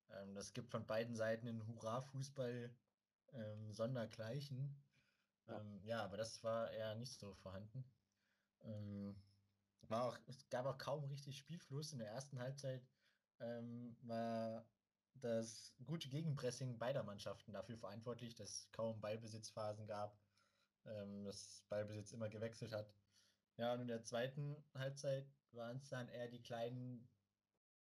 ähm, das gibt von beiden Seiten einen Hurra-Fußball ähm, sondergleichen. Ja. Ähm, ja. aber das war eher nicht so vorhanden. Ähm, war auch, es gab auch kaum richtig Spielfluss. In der ersten Halbzeit ähm, war das gute Gegenpressing beider Mannschaften dafür verantwortlich, dass es kaum Ballbesitzphasen gab, dass Ballbesitz immer gewechselt hat. Ja, und in der zweiten Halbzeit waren es dann eher die kleinen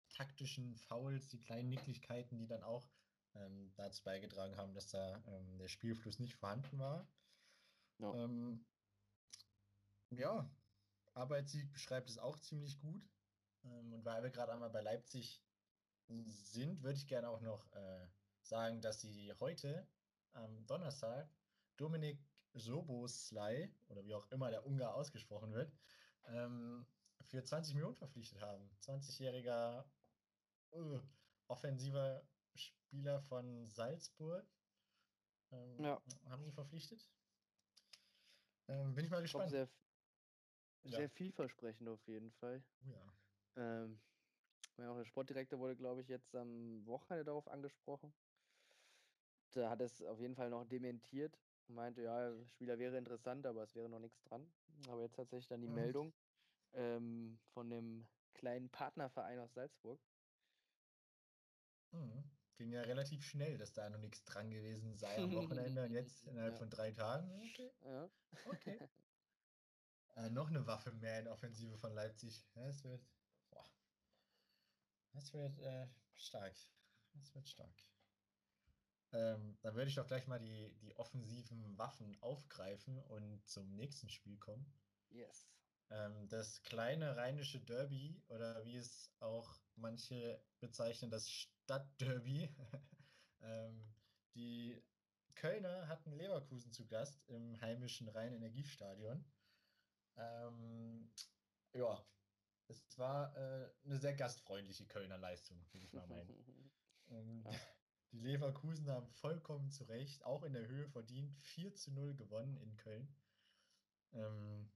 taktischen Fouls, die kleinen Nicklichkeiten, die dann auch ähm, dazu beigetragen haben, dass da ähm, der Spielfluss nicht vorhanden war. Ja. Ähm, ja, Arbeitssieg beschreibt es auch ziemlich gut. Ähm, und weil wir gerade einmal bei Leipzig sind, würde ich gerne auch noch äh, sagen, dass sie heute am Donnerstag Dominik Soboslai, oder wie auch immer der Ungar ausgesprochen wird, ähm, für 20 Millionen verpflichtet haben. 20-jähriger uh, offensiver Spieler von Salzburg. Ähm, ja. Haben sie verpflichtet? Ähm, bin ich mal gespannt. Sehr, sehr ja. vielversprechend auf jeden Fall. Oh ja. Ähm, auch der Sportdirektor wurde, glaube ich, jetzt am Wochenende darauf angesprochen. Da hat es auf jeden Fall noch dementiert und meinte, ja, Spieler wäre interessant, aber es wäre noch nichts dran. Aber jetzt tatsächlich dann die mhm. Meldung ähm, von dem kleinen Partnerverein aus Salzburg. Mhm. Ging ja relativ schnell, dass da noch nichts dran gewesen sei am Wochenende und jetzt innerhalb ja. von drei Tagen. Okay. Ja. Okay. äh, noch eine Waffe mehr in Offensive von Leipzig. Ja, es wird das wird äh, stark. Das wird stark. Ähm, dann würde ich doch gleich mal die, die offensiven Waffen aufgreifen und zum nächsten Spiel kommen. Yes. Ähm, das kleine rheinische Derby, oder wie es auch manche bezeichnen, das Stadtderby. ähm, die Kölner hatten Leverkusen zu Gast im heimischen Rhein-Energiestadion. Ähm, ja, es war äh, eine sehr gastfreundliche Kölner Leistung, würde ich mal meinen. ähm, die Leverkusen haben vollkommen zu Recht, auch in der Höhe verdient, 4 zu 0 gewonnen in Köln. Ähm,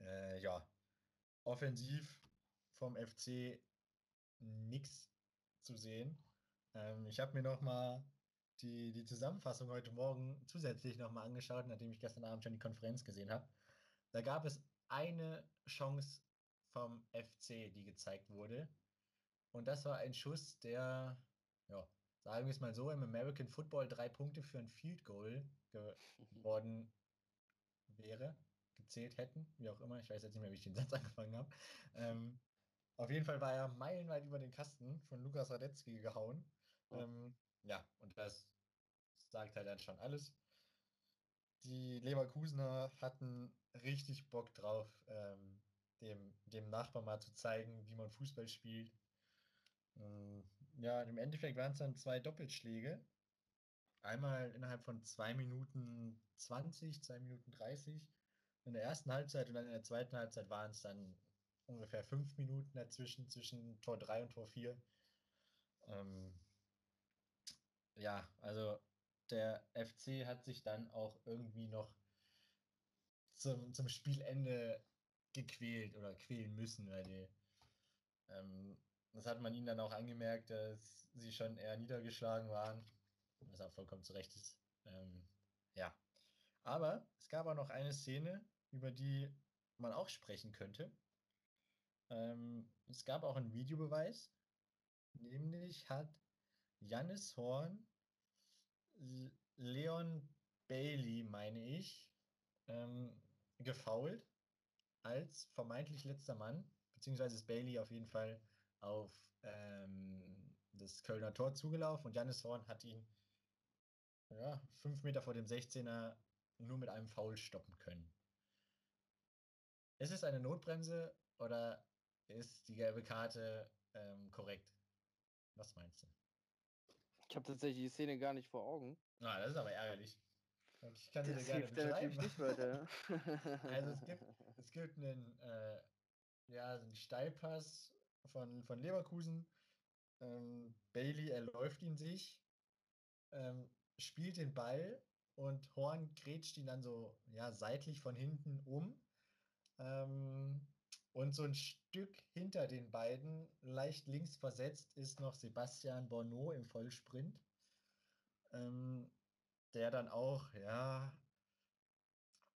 äh, ja, offensiv vom FC nichts zu sehen. Ähm, ich habe mir noch mal die, die Zusammenfassung heute Morgen zusätzlich noch mal angeschaut, nachdem ich gestern Abend schon die Konferenz gesehen habe. Da gab es eine Chance vom FC, die gezeigt wurde. Und das war ein Schuss, der, ja, sagen wir es mal so, im American Football drei Punkte für ein Field Goal geworden wäre, gezählt hätten, wie auch immer. Ich weiß jetzt nicht mehr, wie ich den Satz angefangen habe. Ähm, auf jeden Fall war er meilenweit über den Kasten von Lukas Radetzky gehauen. Oh. Ähm, ja, und das sagt halt dann schon alles. Die Leverkusener hatten richtig Bock drauf, ähm, dem, dem Nachbar mal zu zeigen, wie man Fußball spielt. Ähm, ja, im Endeffekt waren es dann zwei Doppelschläge. Einmal innerhalb von 2 Minuten 20, 2 Minuten 30 in der ersten Halbzeit und dann in der zweiten Halbzeit waren es dann ungefähr 5 Minuten dazwischen, zwischen Tor 3 und Tor 4. Ähm, ja, also der FC hat sich dann auch irgendwie noch zum, zum Spielende gequält oder quälen müssen, weil die, ähm, das hat man ihnen dann auch angemerkt, dass sie schon eher niedergeschlagen waren, was auch vollkommen zu Recht ist. Ähm, ja. Aber es gab auch noch eine Szene, über die man auch sprechen könnte. Ähm, es gab auch einen Videobeweis, nämlich hat Jannis Horn Leon Bailey, meine ich, ähm, gefault als vermeintlich letzter Mann, beziehungsweise ist Bailey auf jeden Fall auf ähm, das Kölner Tor zugelaufen und Janis Horn hat ihn ja, fünf Meter vor dem 16er nur mit einem Foul stoppen können. Ist es eine Notbremse oder ist die gelbe Karte ähm, korrekt? Was meinst du? Ich habe tatsächlich die Szene gar nicht vor Augen. Ah, das ist aber ärgerlich. Ich kann sie dir Das gerne hilft natürlich nicht weiter. Also es gibt, es gibt einen, äh, ja, so einen Steilpass von, von Leverkusen. Ähm, Bailey erläuft ihn sich, ähm, spielt den Ball und Horn grätscht ihn dann so ja, seitlich von hinten um. Ähm, und so ein Stück hinter den beiden, leicht links versetzt, ist noch Sebastian Borneau im Vollsprint. Ähm, der dann auch, ja,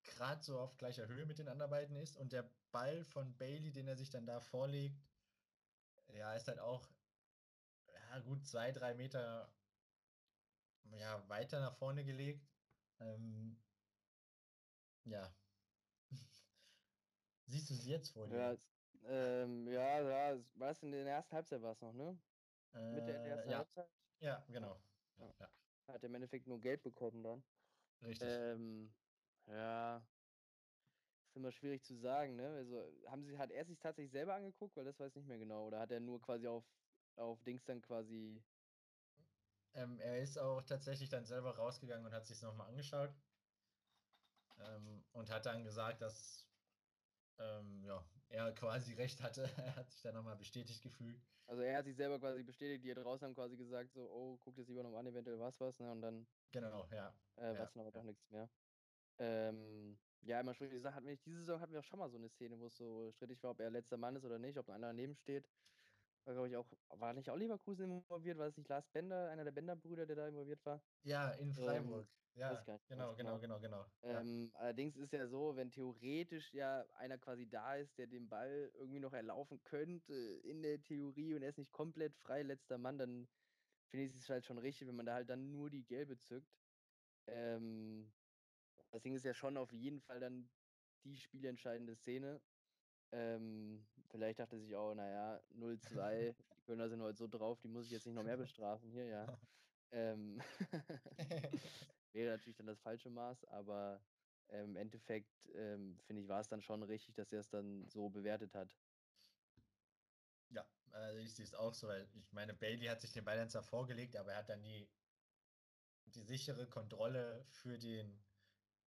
gerade so auf gleicher Höhe mit den anderen beiden ist. Und der Ball von Bailey, den er sich dann da vorlegt, ja, ist halt auch ja, gut zwei, drei Meter ja, weiter nach vorne gelegt. Ähm, ja. Siehst du sie jetzt vor dir? ja, ähm, ja, ja, war es in der ersten Halbzeit war es noch, ne? Mitte der Äh, ersten ja, Halbzeit ja, genau. Ja, Ja. hat er im Endeffekt nur Geld bekommen dann. richtig. Ähm, ja, ist immer schwierig zu sagen, ne? Also haben sie, hat er sich tatsächlich selber angeguckt, weil das weiß ich nicht mehr genau. Oder hat er nur quasi auf, auf Dings dann quasi. Ähm, er ist auch tatsächlich dann selber rausgegangen und hat sich nochmal angeschaut. Ähm, und hat dann gesagt, dass ähm, ja, er quasi recht hatte. er hat sich dann nochmal bestätigt gefühlt. Also er hat sich selber quasi bestätigt, die da draußen haben quasi gesagt, so, oh, guck dir lieber nochmal an, eventuell was was, ne? Und dann Genau, ja. äh, Ja, war es dann aber ja. doch nichts mehr. Ähm, ja, immer schwierig gesagt, hatten wir diese Saison hatten wir auch schon mal so eine Szene, wo es so strittig war, ob er letzter Mann ist oder nicht, ob ein anderer daneben steht. War, glaube ich, auch, war nicht auch Leverkusen involviert? War es nicht Lars Bender, einer der Bender-Brüder, der da involviert war? Ja, in Freiburg. ja, weiß ich gar nicht genau, genau, genau. genau, genau. Ja. Ähm, allerdings ist ja so, wenn theoretisch ja einer quasi da ist, der den Ball irgendwie noch erlaufen könnte in der Theorie und er ist nicht komplett frei, letzter Mann, dann finde ich es halt schon richtig, wenn man da halt dann nur die gelbe zückt. Ähm, deswegen ist ja schon auf jeden Fall dann die spielentscheidende Szene. Ähm, vielleicht dachte sich auch, naja, 0-2, die Kölner sind heute so drauf, die muss ich jetzt nicht noch mehr bestrafen hier, ja. Ähm, wäre natürlich dann das falsche Maß, aber ähm, im Endeffekt ähm, finde ich, war es dann schon richtig, dass er es dann so bewertet hat. Ja, also ich sehe es auch so, weil ich meine, Bailey hat sich den Ball zwar vorgelegt, aber er hat dann die, die sichere Kontrolle für den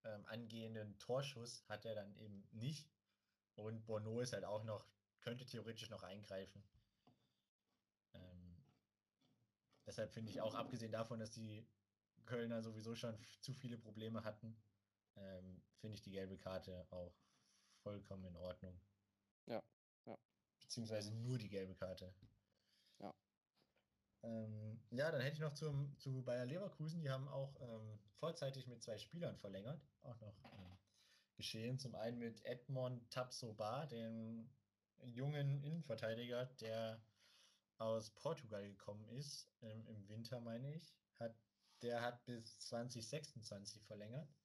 ähm, angehenden Torschuss hat er dann eben nicht. Und Bono ist halt auch noch, könnte theoretisch noch eingreifen. Ähm, deshalb finde ich auch, abgesehen davon, dass die Kölner sowieso schon zu viele Probleme hatten, ähm, finde ich die gelbe Karte auch vollkommen in Ordnung. Ja, ja. Beziehungsweise nur die gelbe Karte. Ja. Ähm, ja, dann hätte ich noch zum, zu Bayer Leverkusen. Die haben auch ähm, vorzeitig mit zwei Spielern verlängert. Auch noch ähm, geschehen. Zum einen mit Edmond Tapsoba, dem jungen Innenverteidiger, der aus Portugal gekommen ist, ähm, im Winter, meine ich. Hat, der hat bis 2026 verlängert.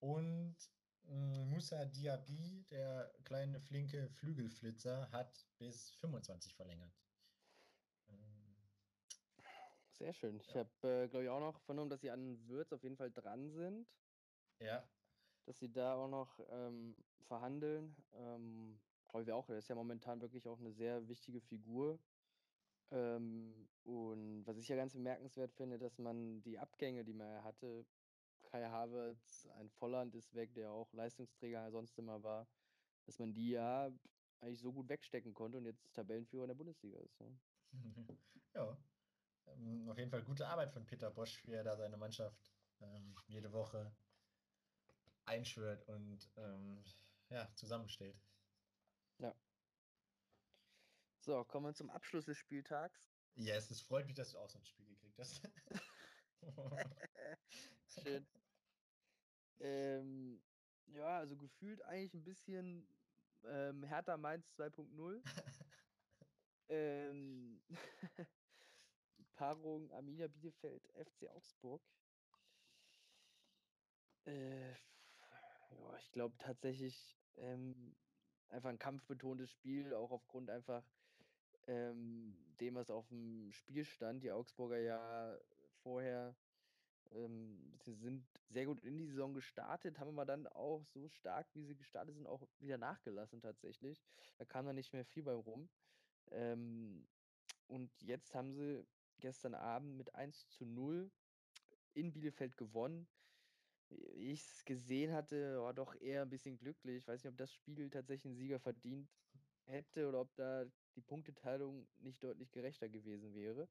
Und mh, Moussa Diaby, der kleine flinke Flügelflitzer, hat bis 25 verlängert. Ähm, Sehr schön. Ich Ja. habe, äh, glaube ich, auch noch vernommen, dass sie an Würz auf jeden Fall dran sind, ja, dass sie da auch noch ähm, verhandeln. Ähm, glaube ich auch, er ist ja momentan wirklich auch eine sehr wichtige Figur. Ähm, und was ich ja ganz bemerkenswert finde, dass man die Abgänge, die man hatte, Kai Havertz, ein Volland ist weg, der auch Leistungsträger sonst immer war, dass man die ja eigentlich so gut wegstecken konnte und jetzt Tabellenführer in der Bundesliga ist. Ne? ja. Ähm, auf jeden Fall gute Arbeit von Peter Bosch, wie er da seine Mannschaft ähm, jede Woche einschwört und ähm, ja, zusammenstellt. So, kommen wir zum Abschluss des Spieltags. Yes, es freut mich, dass du auch so ein Spiel gekriegt hast. Schön. Ähm, ja, also gefühlt eigentlich ein bisschen ähm, Hertha Mainz 2.0. ähm, Paarung Arminia Bielefeld, FC Augsburg. Äh, ja, ich glaube tatsächlich ähm, einfach ein kampfbetontes Spiel, auch aufgrund einfach ähm, dem, was auf dem Spiel stand. Die Augsburger ja vorher ähm, sie sind sehr gut in die Saison gestartet, haben aber dann auch so stark, wie sie gestartet sind, auch wieder nachgelassen tatsächlich. Da kam dann nicht mehr viel bei rum. Ähm, und jetzt haben sie gestern Abend mit 1 zu 0 in Bielefeld gewonnen. Wie ich es gesehen hatte, war doch eher ein bisschen glücklich. Ich weiß nicht, ob das Spiel tatsächlich einen Sieger verdient hätte oder ob da die Punkteteilung nicht deutlich gerechter gewesen wäre.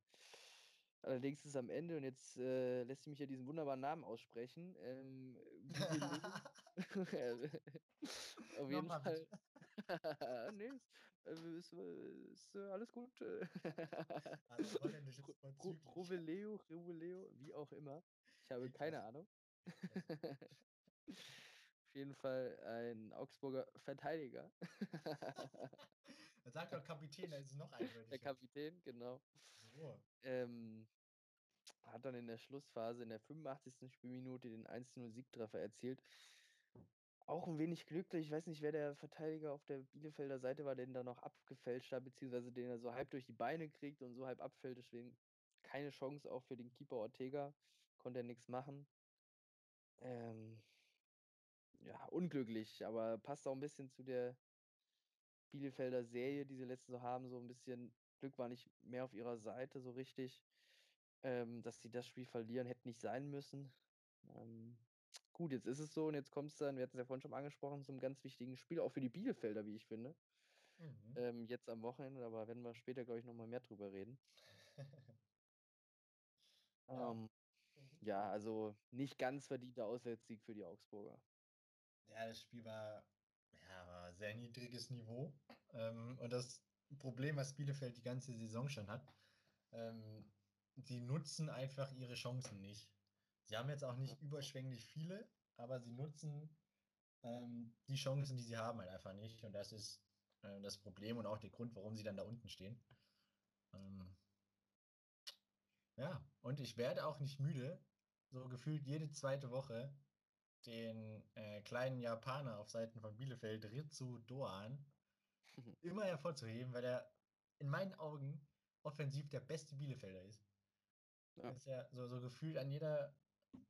Allerdings ist es am Ende, und jetzt äh, lässt sie mich ja diesen wunderbaren Namen aussprechen. Ähm, Auf jeden Fall. nee, ist, ist, ist alles gut. Also. Ruveleo, Ruveleo, wie auch immer. Ich habe keine. Ahnung. Auf jeden Fall ein Augsburger Verteidiger. Sag doch Kapitän, da ist es noch Der eindeutiger. Kapitän, genau. So. Ähm, hat dann in der Schlussphase in der 85. Spielminute den 1-0-Siegtreffer erzielt. Auch ein wenig glücklich. Ich weiß nicht, wer der Verteidiger auf der Bielefelder Seite war, den da noch abgefälscht hat, beziehungsweise den er so halb durch die Beine kriegt und so halb abfällt. Deswegen keine Chance auch für den Keeper Ortega. Konnte er nichts machen. Ähm, ja, unglücklich, aber passt auch ein bisschen zu der Bielefelder Serie, die sie letztens so haben. So ein bisschen Glück war nicht mehr auf ihrer Seite so richtig. Ähm, dass sie das Spiel verlieren, hätte nicht sein müssen. Ähm, gut, jetzt ist es so und jetzt kommt es dann, wir hatten es ja vorhin schon angesprochen, zum ganz wichtigen Spiel, auch für die Bielefelder, wie ich finde. Mhm. Ähm, jetzt am Wochenende, aber werden wir später, glaube ich, nochmal mehr drüber reden. Ja. Ja, also nicht ganz verdienter Auswärtssieg für die Augsburger. Ja, das Spiel war, ja, war sehr niedriges Niveau. Ähm, und das Problem, was Bielefeld die ganze Saison schon hat, ähm, die nutzen einfach ihre Chancen nicht. Sie haben jetzt auch nicht überschwänglich viele, aber sie nutzen ähm, die Chancen, die sie haben, halt einfach nicht. Und das ist äh, das Problem und auch der Grund, warum sie dann da unten stehen. Ähm, ja, und ich werde auch nicht müde, so gefühlt jede zweite Woche den äh, kleinen Japaner auf Seiten von Bielefeld, Ritsu Doan, immer hervorzuheben, weil er in meinen Augen offensiv der beste Bielefelder ist. Ja. Er ist ja so, so gefühlt an jeder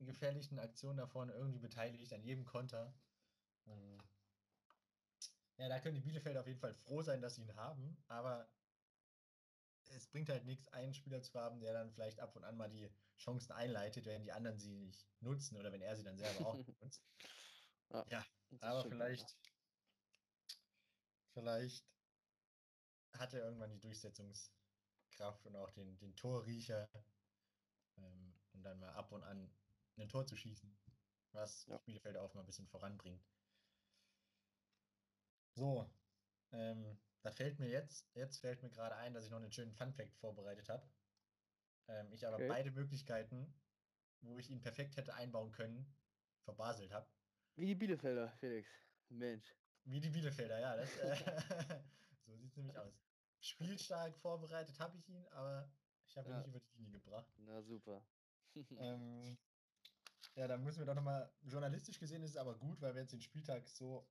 gefährlichen Aktion da vorne irgendwie beteiligt, an jedem Konter. Ähm, Ja, da können die Bielefelder auf jeden Fall froh sein, dass sie ihn haben, aber es bringt halt nichts, einen Spieler zu haben, der dann vielleicht ab und an mal die Chancen einleitet, wenn die anderen sie nicht nutzen oder wenn er sie dann selber auch nutzt. Ja, Ja, aber vielleicht, vielleicht hat er irgendwann die Durchsetzungskraft und auch den, den Torriecher, ähm, um dann mal ab und an ein Tor zu schießen, was Ja. Bielefeld auch mal ein bisschen voranbringt. So, ähm, da fällt mir jetzt, jetzt fällt mir gerade ein, dass ich noch einen schönen Funfact vorbereitet habe. Ähm, ich aber Okay. beide Möglichkeiten, wo ich ihn perfekt hätte einbauen können, verbaselt habe. Wie die Bielefelder, Felix. Mensch. Wie die Bielefelder, ja. Das, äh, so sieht es nämlich aus. Spielstark vorbereitet habe ich ihn, aber ich habe ihn Ja. nicht über die Linie gebracht. Na super. Ähm, ja, dann müssen wir doch nochmal, journalistisch gesehen ist es aber gut, weil wir jetzt den Spieltag so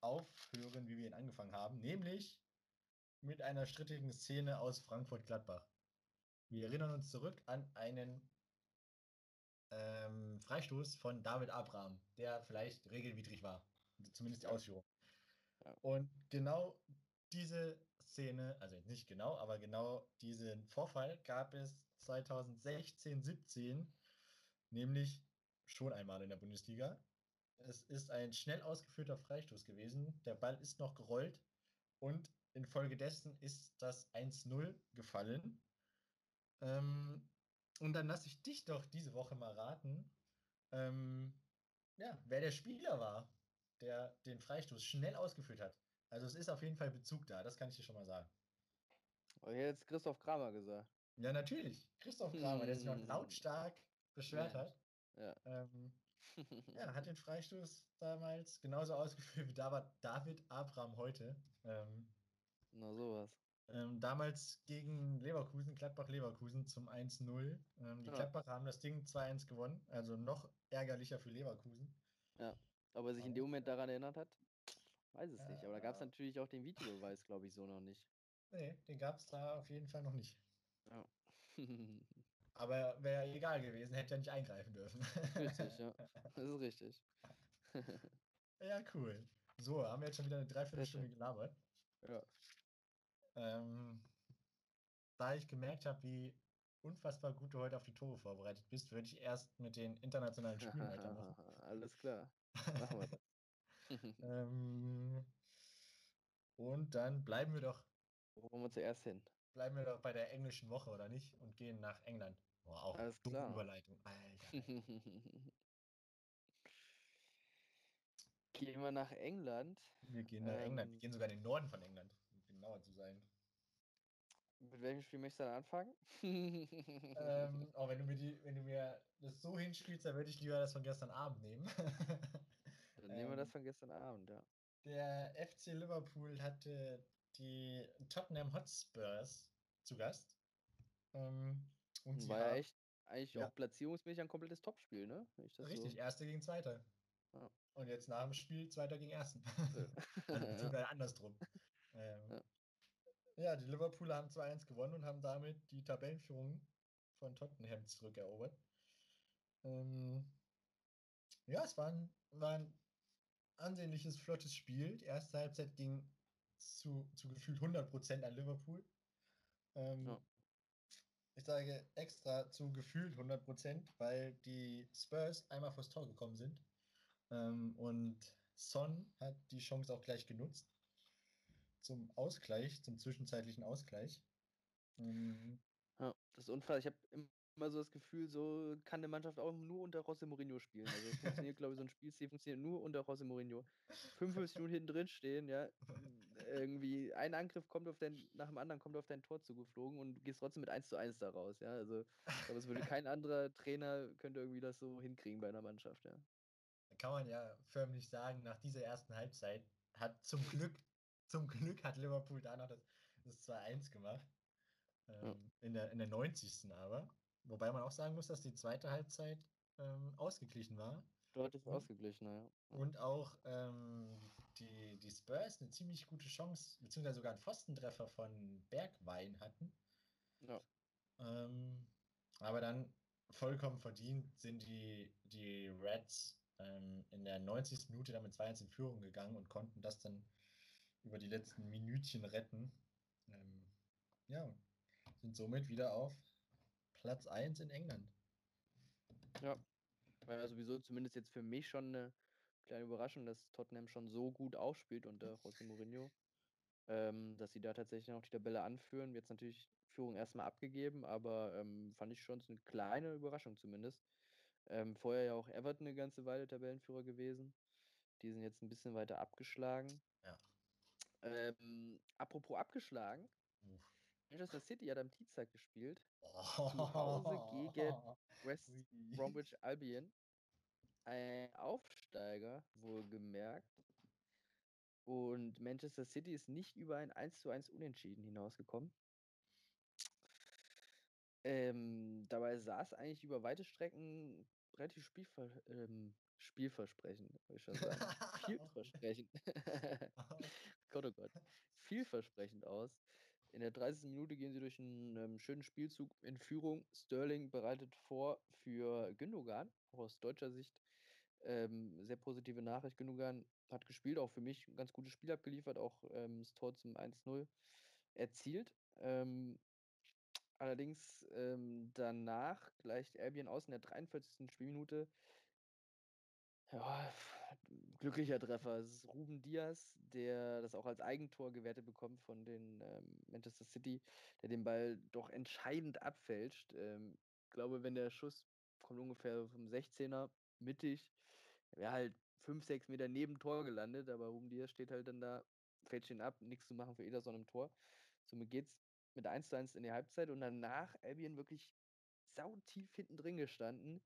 aufhören, wie wir ihn angefangen haben, nämlich mit einer strittigen Szene aus Frankfurt-Gladbach. Wir erinnern uns zurück an einen ähm, Freistoß von David Abraham, der vielleicht regelwidrig war. Zumindest die. Ausführung. Und genau diese Szene, also nicht genau, aber genau diesen Vorfall gab es 2016, 17, nämlich schon einmal in der Bundesliga. Es ist ein schnell ausgeführter Freistoß gewesen. Der Ball ist noch gerollt und infolgedessen ist das 1-0 gefallen. Ähm, und dann lasse ich dich doch diese Woche mal raten, ähm, ja, wer der Spieler war, der den Freistoß schnell ausgeführt hat. Also es ist auf jeden Fall Bezug da, das kann ich dir schon mal sagen. Hier jetzt Christoph Kramer gesagt. Ja, natürlich. Christoph Kramer, der sich noch Hm. lautstark beschwert Mensch. hat. Ja. Ähm, ja, hat den Freistoß damals genauso ausgeführt wie David, David Abraham heute. Ähm, Na sowas. ähm, damals gegen Leverkusen, Gladbach-Leverkusen zum 1-0. Ähm, die Ja. Gladbacher haben das Ding 2-1 gewonnen, also noch ärgerlicher für Leverkusen. Ob er sich in dem Moment daran erinnert hat? Weiß es nicht. Aber da gab es Ja. natürlich auch den Videobeweis, glaube ich, so noch nicht. Nee, den gab es da auf jeden Fall noch nicht. Ja. Aber wäre egal gewesen, hätte er nicht eingreifen dürfen. richtig, ja. Das ist richtig. Ja, cool. So, haben wir jetzt schon wieder eine Dreiviertelstunde gelabert. Ja. Ähm, da ich gemerkt habe, wie unfassbar gut du heute auf die Tore vorbereitet bist, würde ich erst mit den internationalen Spielen weitermachen. Alles klar. Machen wir das. ähm, und dann bleiben wir doch. Wo wollen wir zuerst hin? Bleiben wir doch bei der englischen Woche, oder nicht? Und gehen nach England. Boah, auch Alles klar. Überleitung. Alter. Gehen wir nach England. Wir gehen nach England. Wir Ähm, gehen sogar in den Norden von England, genauer zu sein. Mit welchem Spiel möchtest du dann anfangen? Ähm, auch wenn du mir die, wenn du mir das so hinspielst, dann würde ich lieber das von gestern Abend nehmen. Dann nehmen wir das ähm, von gestern Abend, ja. Der FC Liverpool hatte die Tottenham Hotspurs zu Gast. Ähm, und sie War ja echt eigentlich Ja. auch platzierungsmäßig ein komplettes Topspiel, ne? Richtig, Erste gegen Zweiter. Ja. Und jetzt nach dem Spiel Zweiter gegen Ersten. So. also ja. andersrum. Ähm, Ja. die Liverpooler haben 2-1 gewonnen und haben damit die Tabellenführung von Tottenham zurückerobert. Ähm, ja, es war ein, war ein ansehnliches, flottes Spiel. Die erste Halbzeit ging zu, zu gefühlt 100% an Liverpool. Ähm, Ja. Ich sage extra zu gefühlt 100%, weil die Spurs einmal vors Tor gekommen sind. Ähm, und Son hat die Chance auch gleich genutzt zum Ausgleich, zum zwischenzeitlichen Ausgleich. Ähm, Ja, das ist unfair. Ich habe immer so das Gefühl, so kann eine Mannschaft auch nur unter José Mourinho spielen. Also es funktioniert, glaube ich, so ein Spielstil funktioniert nur unter José Mourinho. 55 Minuten hinten drin stehen, ja. Irgendwie ein Angriff kommt auf dein, nach dem anderen kommt auf dein Tor zugeflogen und du gehst trotzdem mit 1 zu 1 da raus, ja. Also ich glaube, es würde kein anderer Trainer könnte irgendwie das so hinkriegen bei einer Mannschaft, ja. Da kann man ja förmlich sagen, nach dieser ersten Halbzeit hat zum Glück, zum Glück hat Liverpool da noch das, das 2-1 gemacht. Ähm, in, der, in der 90. aber. Wobei man auch sagen muss, dass die zweite Halbzeit ähm, ausgeglichen war. Deutlich Und- ausgeglichen, ja. Und auch ähm, die, die Spurs eine ziemlich gute Chance, beziehungsweise sogar einen Pfostentreffer von Bergwein hatten. Ja. Ähm, aber dann vollkommen verdient sind die, die Reds ähm, in der 90. Minute damit 2-1 in Führung gegangen und konnten das dann über die letzten Minütchen retten. Ähm, ja, sind somit wieder auf Platz 1 in England. War ja sowieso zumindest jetzt für mich schon eine kleine Überraschung, dass Tottenham schon so gut aufspielt unter José Mourinho. Ähm, dass sie da tatsächlich noch die Tabelle anführen. Jetzt natürlich Führung erstmal abgegeben, aber ähm, fand ich schon so eine kleine Überraschung zumindest. Ähm, vorher ja auch Everton eine ganze Weile Tabellenführer gewesen. Die sind jetzt ein bisschen weiter abgeschlagen. Ja. Ähm, apropos abgeschlagen, Uff. Manchester City hat am Dienstag gespielt. Zu Hause gegen West. Bromwich Albion. Ein Aufsteiger, wohlgemerkt. Und Manchester City ist nicht über ein 1 zu 1 Unentschieden hinausgekommen. Ähm, dabei sah es eigentlich über weite Strecken relativ spielver ähm, spielversprechend, würde ich schon sagen. Vielversprechend. Gott, oh Gott. Vielversprechend aus. In der 30. Minute gehen sie durch einen ähm, schönen Spielzug in Führung. Sterling bereitet vor für Gündogan, auch aus deutscher Sicht. Ähm, sehr positive Nachricht. Gündogan hat gespielt, auch für mich ein ganz gutes Spiel abgeliefert, auch ähm, das Tor zum 1-0 erzielt. Ähm, allerdings ähm, danach gleicht Albion aus in der 43. Spielminute. Ja, glücklicher Treffer. Es ist Ruben Diaz, der das auch als Eigentor gewertet bekommt von den ähm, Manchester City, der den Ball doch entscheidend abfälscht. Ähm, ich glaube, wenn der Schuss kommt ungefähr vom 16er mittig, wäre halt 5, 6 Meter neben Tor gelandet, aber Ruben Diaz steht halt dann da, fälscht ihn ab, nichts zu machen für Ederson im Tor. Somit geht's mit 1 zu 1 in die Halbzeit und danach Albion wirklich sautief hinten drin gestanden.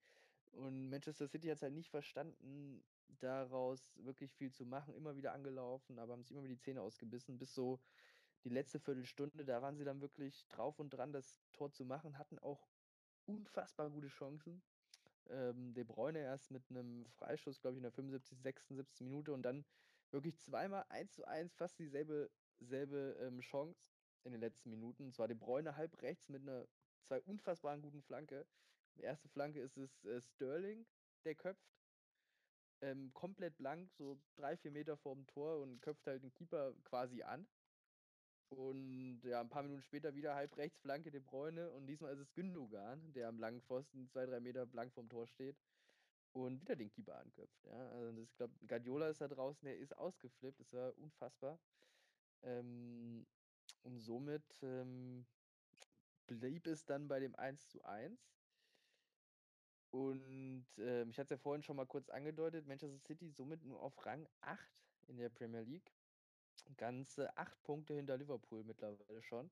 Und Manchester City hat es halt nicht verstanden, daraus wirklich viel zu machen. Immer wieder angelaufen, aber haben sich immer wieder die Zähne ausgebissen, bis so die letzte Viertelstunde. Da waren sie dann wirklich drauf und dran, das Tor zu machen, hatten auch unfassbar gute Chancen. Ähm, De Bruyne erst mit einem Freischuss, glaube ich, in der 75, 76. Minute und dann wirklich zweimal 1 zu 1, fast dieselbe selbe, ähm, Chance in den letzten Minuten. Und zwar De Bruyne halb rechts mit einer zwei unfassbaren guten Flanke. Die erste Flanke ist es äh, Sterling, der köpft. Ähm, komplett blank, so drei, vier Meter vorm Tor und köpft halt den Keeper quasi an. Und ja, ein paar Minuten später wieder halb rechts Flanke De Bruyne und diesmal ist es Gündogan, der am langen Pfosten zwei, drei Meter blank vom Tor steht und wieder den Keeper anköpft. Ja? Also das, ich glaube, Guardiola ist da draußen, der ist ausgeflippt, das war unfassbar. Ähm, und somit ähm, blieb es dann bei dem 1 zu 1. Und ähm, ich hatte es ja vorhin schon mal kurz angedeutet, Manchester City somit nur auf Rang 8 in der Premier League. Ganze 8 Punkte hinter Liverpool mittlerweile schon.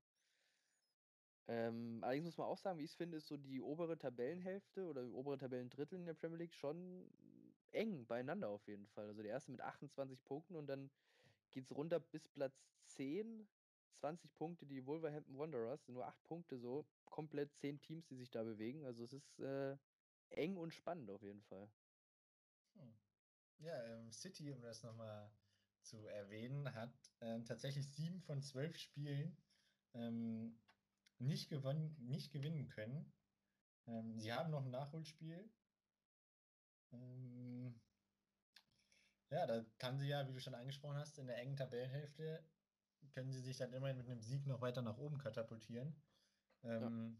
Ähm, allerdings muss man auch sagen, wie ich es finde, ist so die obere Tabellenhälfte oder die obere Tabellendrittel in der Premier League schon eng beieinander auf jeden Fall. Also der erste mit 28 Punkten und dann geht es runter bis Platz 10. 20 Punkte, die Wolverhampton Wanderers, nur 8 Punkte so, komplett 10 Teams, die sich da bewegen. Also es ist äh, eng und spannend auf jeden Fall. Hm. Ja, ähm, City, um das nochmal zu erwähnen, hat ähm, tatsächlich sieben von zwölf Spielen ähm, nicht, gewonnen, nicht gewinnen können. Ähm, sie haben noch ein Nachholspiel. Ähm, ja, da kann sie ja, wie du schon angesprochen hast, in der engen Tabellenhälfte können sie sich dann immerhin mit einem Sieg noch weiter nach oben katapultieren. Ähm,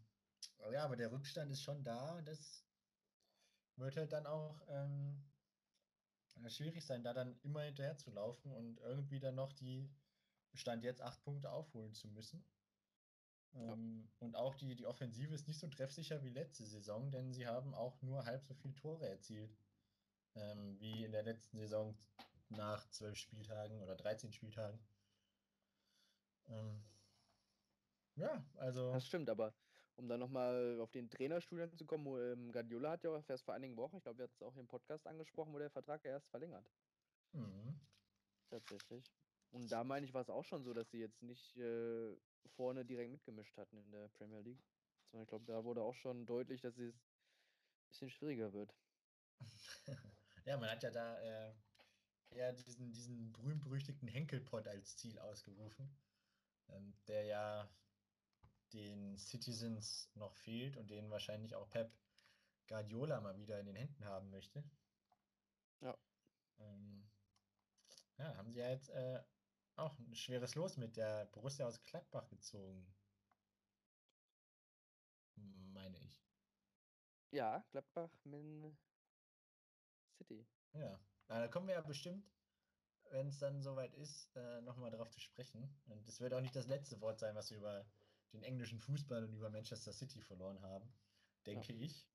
ja. ja. aber der Rückstand ist schon da. Das wird halt dann auch ähm, schwierig sein, da dann immer hinterher zu laufen und irgendwie dann noch die Stand jetzt acht Punkte aufholen zu müssen. Ja. Ähm, und auch die, die Offensive ist nicht so treffsicher wie letzte Saison, denn sie haben auch nur halb so viele Tore erzielt ähm, wie in der letzten Saison nach zwölf Spieltagen oder 13 Spieltagen. Ähm, ja, also. Das stimmt, aber um dann nochmal auf den Trainerstudium zu kommen, ähm, Guardiola hat ja auch erst vor einigen Wochen, ich glaube, wir hatten es auch im Podcast angesprochen, wo der Vertrag erst verlängert. Mhm. Tatsächlich. Und da meine ich, war es auch schon so, dass sie jetzt nicht äh, vorne direkt mitgemischt hatten in der Premier League. Sondern ich glaube, da wurde auch schon deutlich, dass es ein bisschen schwieriger wird. ja, man hat ja da äh, eher diesen, diesen berühmt-berüchtigten Henkelpot als Ziel ausgerufen, ähm, der ja den Citizens noch fehlt und den wahrscheinlich auch Pep Guardiola mal wieder in den Händen haben möchte. Ja. Ähm, ja, haben sie ja jetzt äh, auch ein schweres Los mit der Borussia aus Gladbach gezogen. Meine ich. Ja, Gladbach mit City. Ja, da kommen wir ja bestimmt, wenn es dann soweit ist, äh, nochmal drauf zu sprechen. Und es wird auch nicht das letzte Wort sein, was wir über den englischen Fußball und über Manchester City verloren haben, denke ja. ich.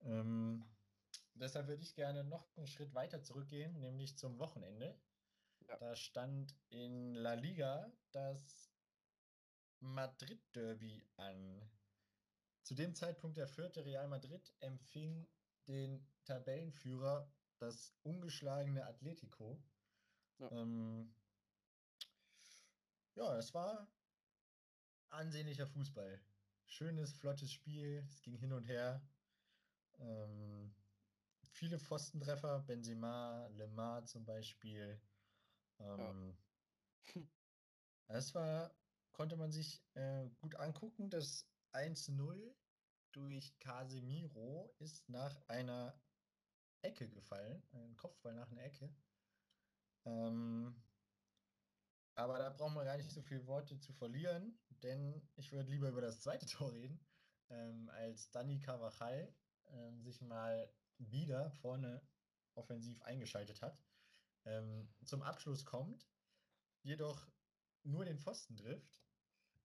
Ähm, deshalb würde ich gerne noch einen Schritt weiter zurückgehen, nämlich zum Wochenende. Ja. Da stand in La Liga das Madrid-Derby an. Zu dem Zeitpunkt der vierte Real Madrid empfing den Tabellenführer, das ungeschlagene Atletico. Ja, ähm, ja es war ansehnlicher Fußball. Schönes, flottes Spiel, es ging hin und her. Ähm, viele Pfostentreffer, Benzema, Lemar zum Beispiel. Ähm, ja. Das war, konnte man sich äh, gut angucken. Das 1-0 durch Casemiro ist nach einer Ecke gefallen, ein Kopfball nach einer Ecke. Ähm, aber da brauchen wir gar nicht so viele Worte zu verlieren, denn ich würde lieber über das zweite Tor reden, ähm, als Dani Carvajal ähm, sich mal wieder vorne offensiv eingeschaltet hat. Ähm, zum Abschluss kommt, jedoch nur den Pfosten trifft,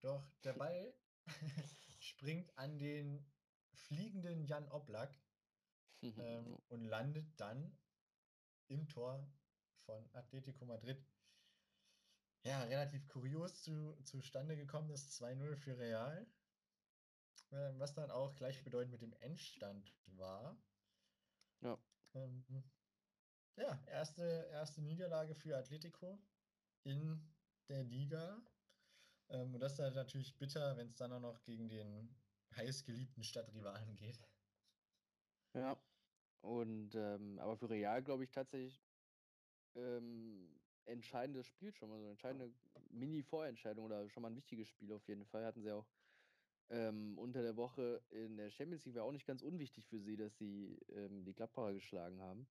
doch der Ball springt an den fliegenden Jan Oblak ähm, und landet dann im Tor von Atletico Madrid. Ja, relativ kurios zu, zustande gekommen ist 2-0 für Real, ähm, was dann auch gleichbedeutend mit dem Endstand war. Ja. Ähm, ja, erste, erste Niederlage für Atletico in der Liga. Ähm, und das ist halt natürlich bitter, wenn es dann auch noch gegen den heißgeliebten Stadtrivalen geht. Ja. Und ähm, aber für Real glaube ich tatsächlich ähm, entscheidendes Spiel schon mal, so eine entscheidende Mini-Vorentscheidung oder schon mal ein wichtiges Spiel auf jeden Fall. Hatten sie auch ähm, unter der Woche in der Champions League war auch nicht ganz unwichtig für sie, dass sie ähm, die Gladbacher geschlagen haben.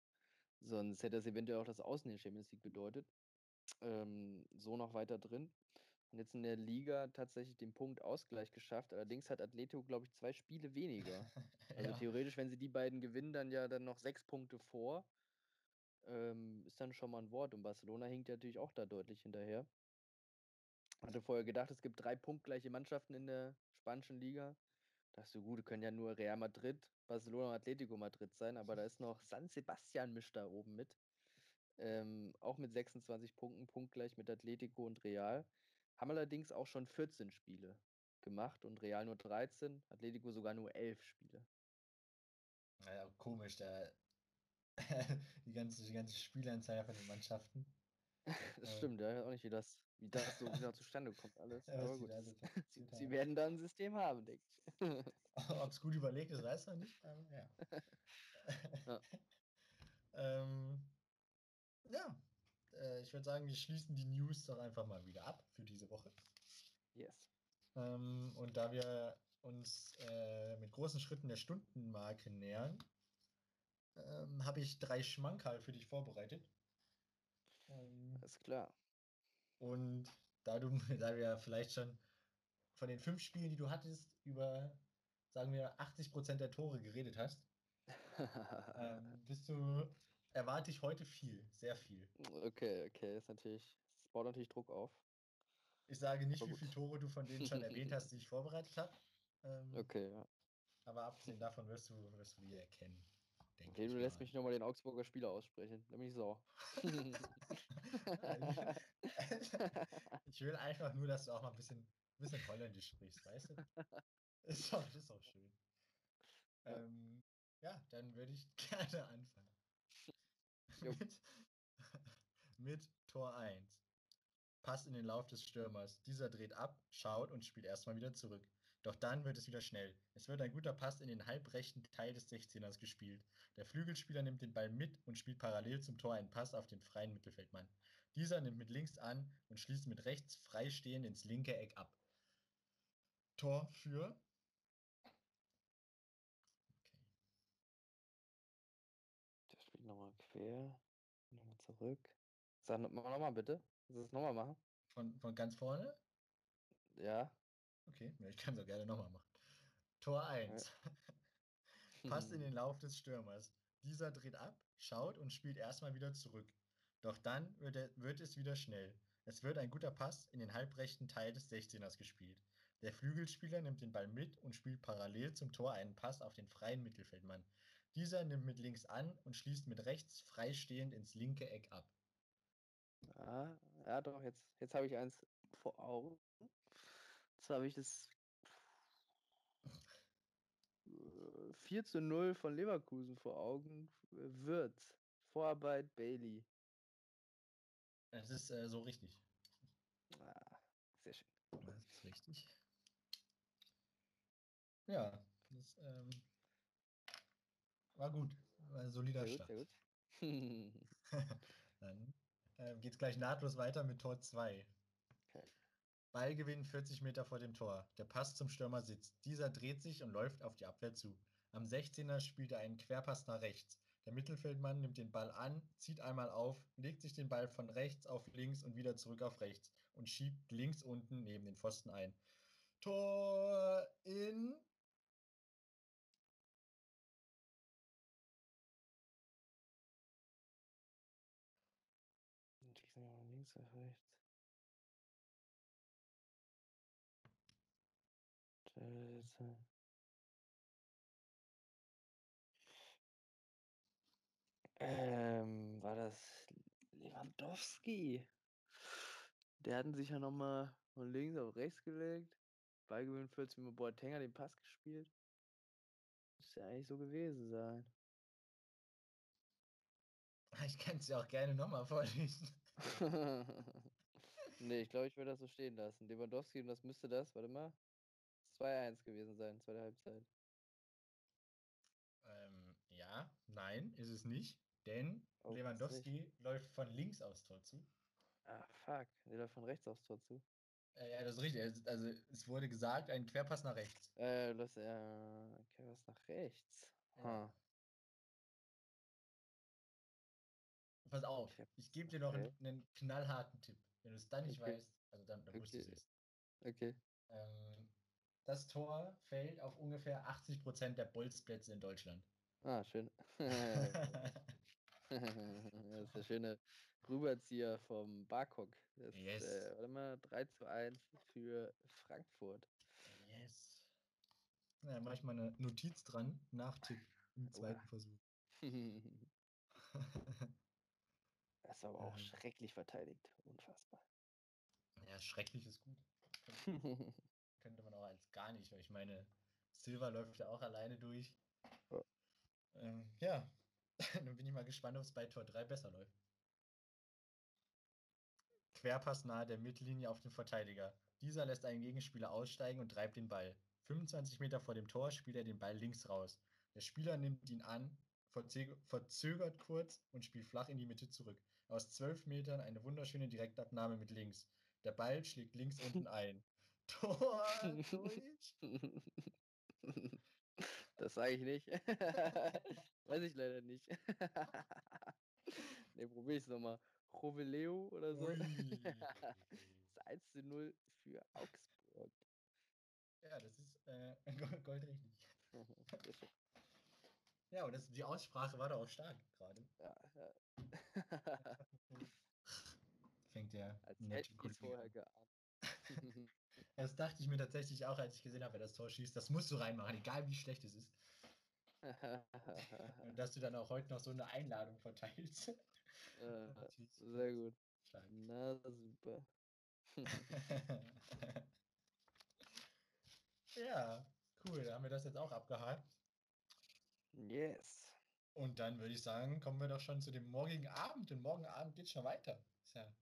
Sonst hätte das eventuell auch das Außen in der Champions League bedeutet. Ähm, so noch weiter drin. Und jetzt in der Liga tatsächlich den Punktausgleich geschafft. Allerdings hat Atletico, glaube ich, zwei Spiele weniger. Also Ja. theoretisch, wenn sie die beiden gewinnen, dann ja dann noch sechs Punkte vor. Ähm, ist dann schon mal ein Wort. Und Barcelona hinkt ja natürlich auch da deutlich hinterher. Hatte vorher gedacht, es gibt drei punktgleiche Mannschaften in der spanischen Liga. Dachte so, gut, können ja nur Real Madrid, Barcelona und Atletico Madrid sein, aber da ist noch San Sebastian mischt da oben mit. Ähm, auch mit 26 Punkten, punktgleich mit Atletico und Real. Haben allerdings auch schon 14 Spiele gemacht und Real nur 13, Atletico sogar nur 11 Spiele. Naja, komisch, da die ganze, die ganze Spielanzahl von den Mannschaften. Das Äh. stimmt, ja, ich weiß auch nicht, wie das, wie das so genau zustande kommt alles. Ja, Aber gut, da so sie, sie werden da ein System haben, denke ich. Ob es gut überlegt ist, weiß man nicht, aber ja. Ja. ähm, ja, äh, ich würde sagen, wir schließen die News doch einfach mal wieder ab für diese Woche. Yes. Ähm, und da wir uns äh, mit großen Schritten der Stundenmarke nähern, ähm, habe ich drei Schmankerl für dich vorbereitet. Ähm, Alles klar. und da du, da wir vielleicht schon von den fünf Spielen, die du hattest, über, sagen wir, 80% der Tore geredet hast, ähm, bist du, erwarte ich heute viel, sehr viel. okay, okay, ist natürlich, es baut natürlich Druck auf. Ich sage nicht, wie viele Tore du von denen schon erwähnt hast, die ich vorbereitet habe. Ähm, Okay, ja. Aber abgesehen davon wirst du, wirst du die erkennen. Denke Okay, du lässt mal. mich nochmal den Augsburger Spieler aussprechen. Da bin ich will einfach nur, dass du auch mal ein bisschen, ein bisschen Holländisch sprichst, weißt du? Ist doch, ist doch schön. Ja. Ähm, ja, dann würde ich gerne anfangen. Mit, mit Tor 1. Pass in den Lauf des Stürmers. Dieser dreht ab, schaut und spielt erstmal wieder zurück. Doch dann wird es wieder schnell. Es wird ein guter Pass in den halbrechten Teil des 16ers gespielt. Der Flügelspieler nimmt den Ball mit und spielt parallel zum Tor einen Pass auf den freien Mittelfeldmann. Dieser nimmt mit links an und schließt mit rechts freistehend ins linke Eck ab. Tor für. Okay. Der spielt nochmal quer. Nochmal zurück. Sag nochmal, noch mal bitte. Willst du das nochmal machen? Von, von ganz vorne? Ja. Okay, ich kann es auch gerne nochmal machen. Tor 1. Passt in den Lauf des Stürmers. Dieser dreht ab, schaut und spielt erstmal wieder zurück. Doch dann wird, er, wird es wieder schnell. Es wird ein guter Pass in den halbrechten Teil des 16ers gespielt. Der Flügelspieler nimmt den Ball mit und spielt parallel zum Tor einen Pass auf den freien Mittelfeldmann. Dieser nimmt mit links an und schließt mit rechts freistehend ins linke Eck ab. Ja, ja doch, jetzt, jetzt habe ich eins vor Augen. Zwar habe ich das äh, 4 zu 0 von Leverkusen vor Augen. Äh, Wirtz. Vorarbeit Bailey. Das ist äh, so richtig. Ah, sehr schön. Das ist richtig. Ja, das ähm, war gut. War ein solider Sehr gut, Start. sehr gut. Dann ähm, geht es gleich nahtlos weiter mit Tor 2. Ballgewinn 40 Meter vor dem Tor. Der Pass zum Stürmer sitzt. Dieser dreht sich und läuft auf die Abwehr zu. Am 16er spielt er einen Querpass nach rechts. Der Mittelfeldmann nimmt den Ball an, zieht einmal auf, legt sich den Ball von rechts auf links und wieder zurück auf rechts und schiebt links unten neben den Pfosten ein. Tor in. Scheiße. Ähm, war das Lewandowski? Der hatten sich ja nochmal von links auf rechts gelegt. Ballgewinn 40 mit Boateng hat den Pass gespielt. Müsste ja eigentlich so gewesen sein. Ich kann es ja auch gerne nochmal vorlesen. nee, ich glaube, ich würde das so stehen lassen. Lewandowski und das müsste das, warte mal, 2-1 gewesen sein, zweite Halbzeit. Ähm, ja, nein, ist es nicht. Denn Oh, Lewandowski läuft von links aufs Tor zu. Ah, fuck. Der läuft von rechts aufs Tor zu. Äh, ja, das ist richtig. Es- Also es wurde gesagt, ein Querpass nach rechts. Äh, das, äh, okay, was nach rechts. Ja. Pass auf, Okay. ich gebe dir noch einen, Okay. einen knallharten Tipp. Wenn du es dann nicht Okay. weißt, Also dann, dann wusstest du Okay. es. Okay. Ähm, das Tor fällt auf ungefähr 80% der Bolzplätze in Deutschland. Ah, schön. Das ist der schöne Rüberzieher vom Barkok. Das, Yes. äh, warte mal, 3 zu 1 für Frankfurt. yes. Na, dann mache ich mal eine Notiz dran. Nachtipp im zweiten Versuch. Das war aber auch Ähm. schrecklich verteidigt. Unfassbar. ja, schrecklich ist gut. Könnte man auch als gar nicht, weil ich meine, Silva läuft ja auch alleine durch. Ja. Ähm, ja, dann bin ich mal gespannt, ob es bei Tor 3 besser läuft. Querpass nahe der Mittellinie auf den Verteidiger. Dieser lässt einen Gegenspieler aussteigen und treibt den Ball. 25 Meter vor dem Tor spielt er den Ball links raus. Der Spieler nimmt ihn an, verzö- verzögert kurz und spielt flach in die Mitte zurück. Aus 12 Metern eine wunderschöne Direktabnahme mit links. Der Ball schlägt links unten ein. Tor durch. Das sage ich nicht. Weiß ich leider nicht. ne, probier ich's nochmal. Roveleo oder so. Das 1 zu 0 für Augsburg. Ja, das ist äh, Gold, goldrichtig. Ja, und das, die Aussprache war da auch stark gerade. Ja, ja. Fängt der Als hätte ich vorher geahnt. Das dachte ich mir tatsächlich auch, als ich gesehen habe, wer das Tor schießt. Das musst du reinmachen, egal wie schlecht es ist. Und dass du dann auch heute noch so eine Einladung verteilst. Äh, Natürlich Sehr gut. stark. Na, super. ja, cool. Da haben wir das jetzt auch abgehakt. Yes. Und dann würde ich sagen, kommen wir doch schon zu dem morgigen Abend. Denn morgen Abend geht schon weiter. Ist ja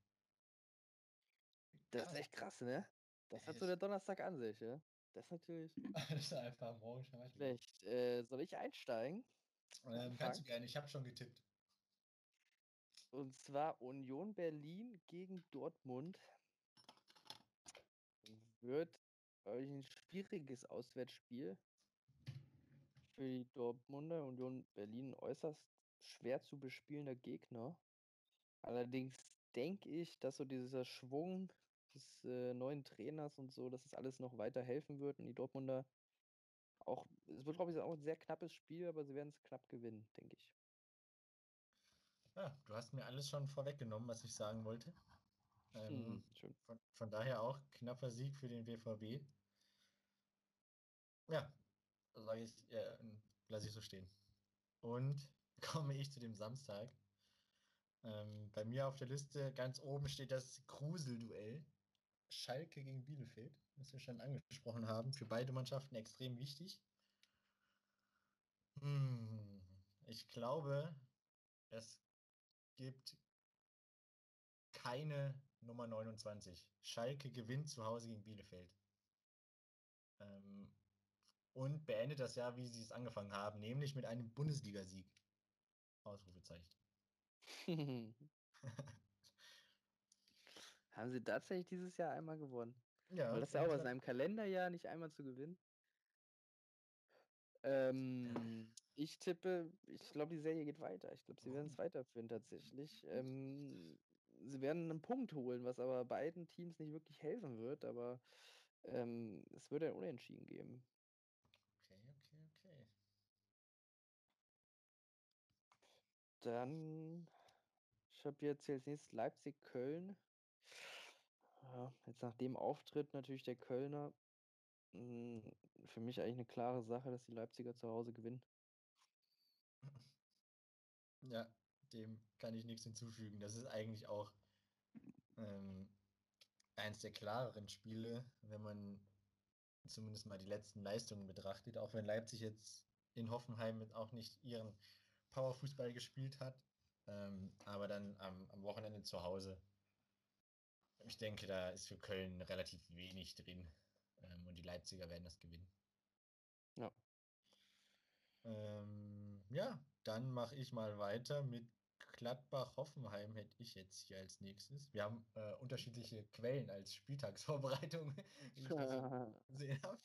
Das ist echt krass, ne? Das hat so der Donnerstag an sich, ja? Das ist natürlich Das ist einfach morgen schlecht. Äh, soll ich einsteigen? Ähm, kannst du gerne, ich habe schon getippt. Und zwar Union Berlin gegen Dortmund. Wird ich, ein schwieriges Auswärtsspiel für die Dortmunder. Union Berlin äußerst schwer zu bespielender Gegner. Allerdings denke ich, dass so dieser Schwung des äh, neuen Trainers und so, dass es alles noch weiter helfen wird und die Dortmunder auch, es wird glaube ich auch ein sehr knappes Spiel, aber sie werden es knapp gewinnen, denke ich. Ja, du hast mir alles schon vorweggenommen, was ich sagen wollte. Ähm, Hm, von, von daher auch knapper Sieg für den BVB. Ja, sage ich, äh, lasse ich so stehen. Und komme ich zu dem Samstag. Ähm, bei mir auf der Liste ganz oben steht das Gruselduell. Schalke gegen Bielefeld, das wir schon angesprochen haben. Für beide Mannschaften extrem wichtig. Hm, ich glaube, es gibt keine Nummer 29. Schalke gewinnt zu Hause gegen Bielefeld. Ähm, und beendet das Jahr, wie sie es angefangen haben, nämlich mit einem Bundesligasieg. Ausrufezeichen. Haben sie tatsächlich dieses Jahr einmal gewonnen? Ja, Weil das ist ja auch aus 22 einem Kalenderjahr nicht einmal zu gewinnen. Ähm, ich tippe, ich glaube, die Serie geht weiter. Ich glaube, sie werden es weiterführen tatsächlich. Ähm, sie werden einen Punkt holen, was aber beiden Teams nicht wirklich helfen wird, aber ähm, es wird ein Unentschieden geben. Okay, okay, okay. Dann, ich habe jetzt hier als nächstes Leipzig-Köln. Jetzt nach dem Auftritt natürlich der Kölner. mh, Für mich eigentlich eine klare Sache, dass die Leipziger zu Hause gewinnen. Ja, dem kann ich nichts hinzufügen. Das ist eigentlich auch ähm, eins der klareren Spiele, wenn man zumindest mal die letzten Leistungen betrachtet, auch wenn Leipzig jetzt in Hoffenheim auch nicht ihren Powerfußball gespielt hat, ähm, aber dann am, am Wochenende zu Hause. Ich denke, da ist für Köln relativ wenig drin ähm, und die Leipziger werden das gewinnen. Ja. Ähm, ja, dann mache ich mal weiter mit Gladbach-Hoffenheim hätte ich jetzt hier als nächstes. Wir haben äh, unterschiedliche Quellen als Spieltagsvorbereitung, wie ich das gesehen habe.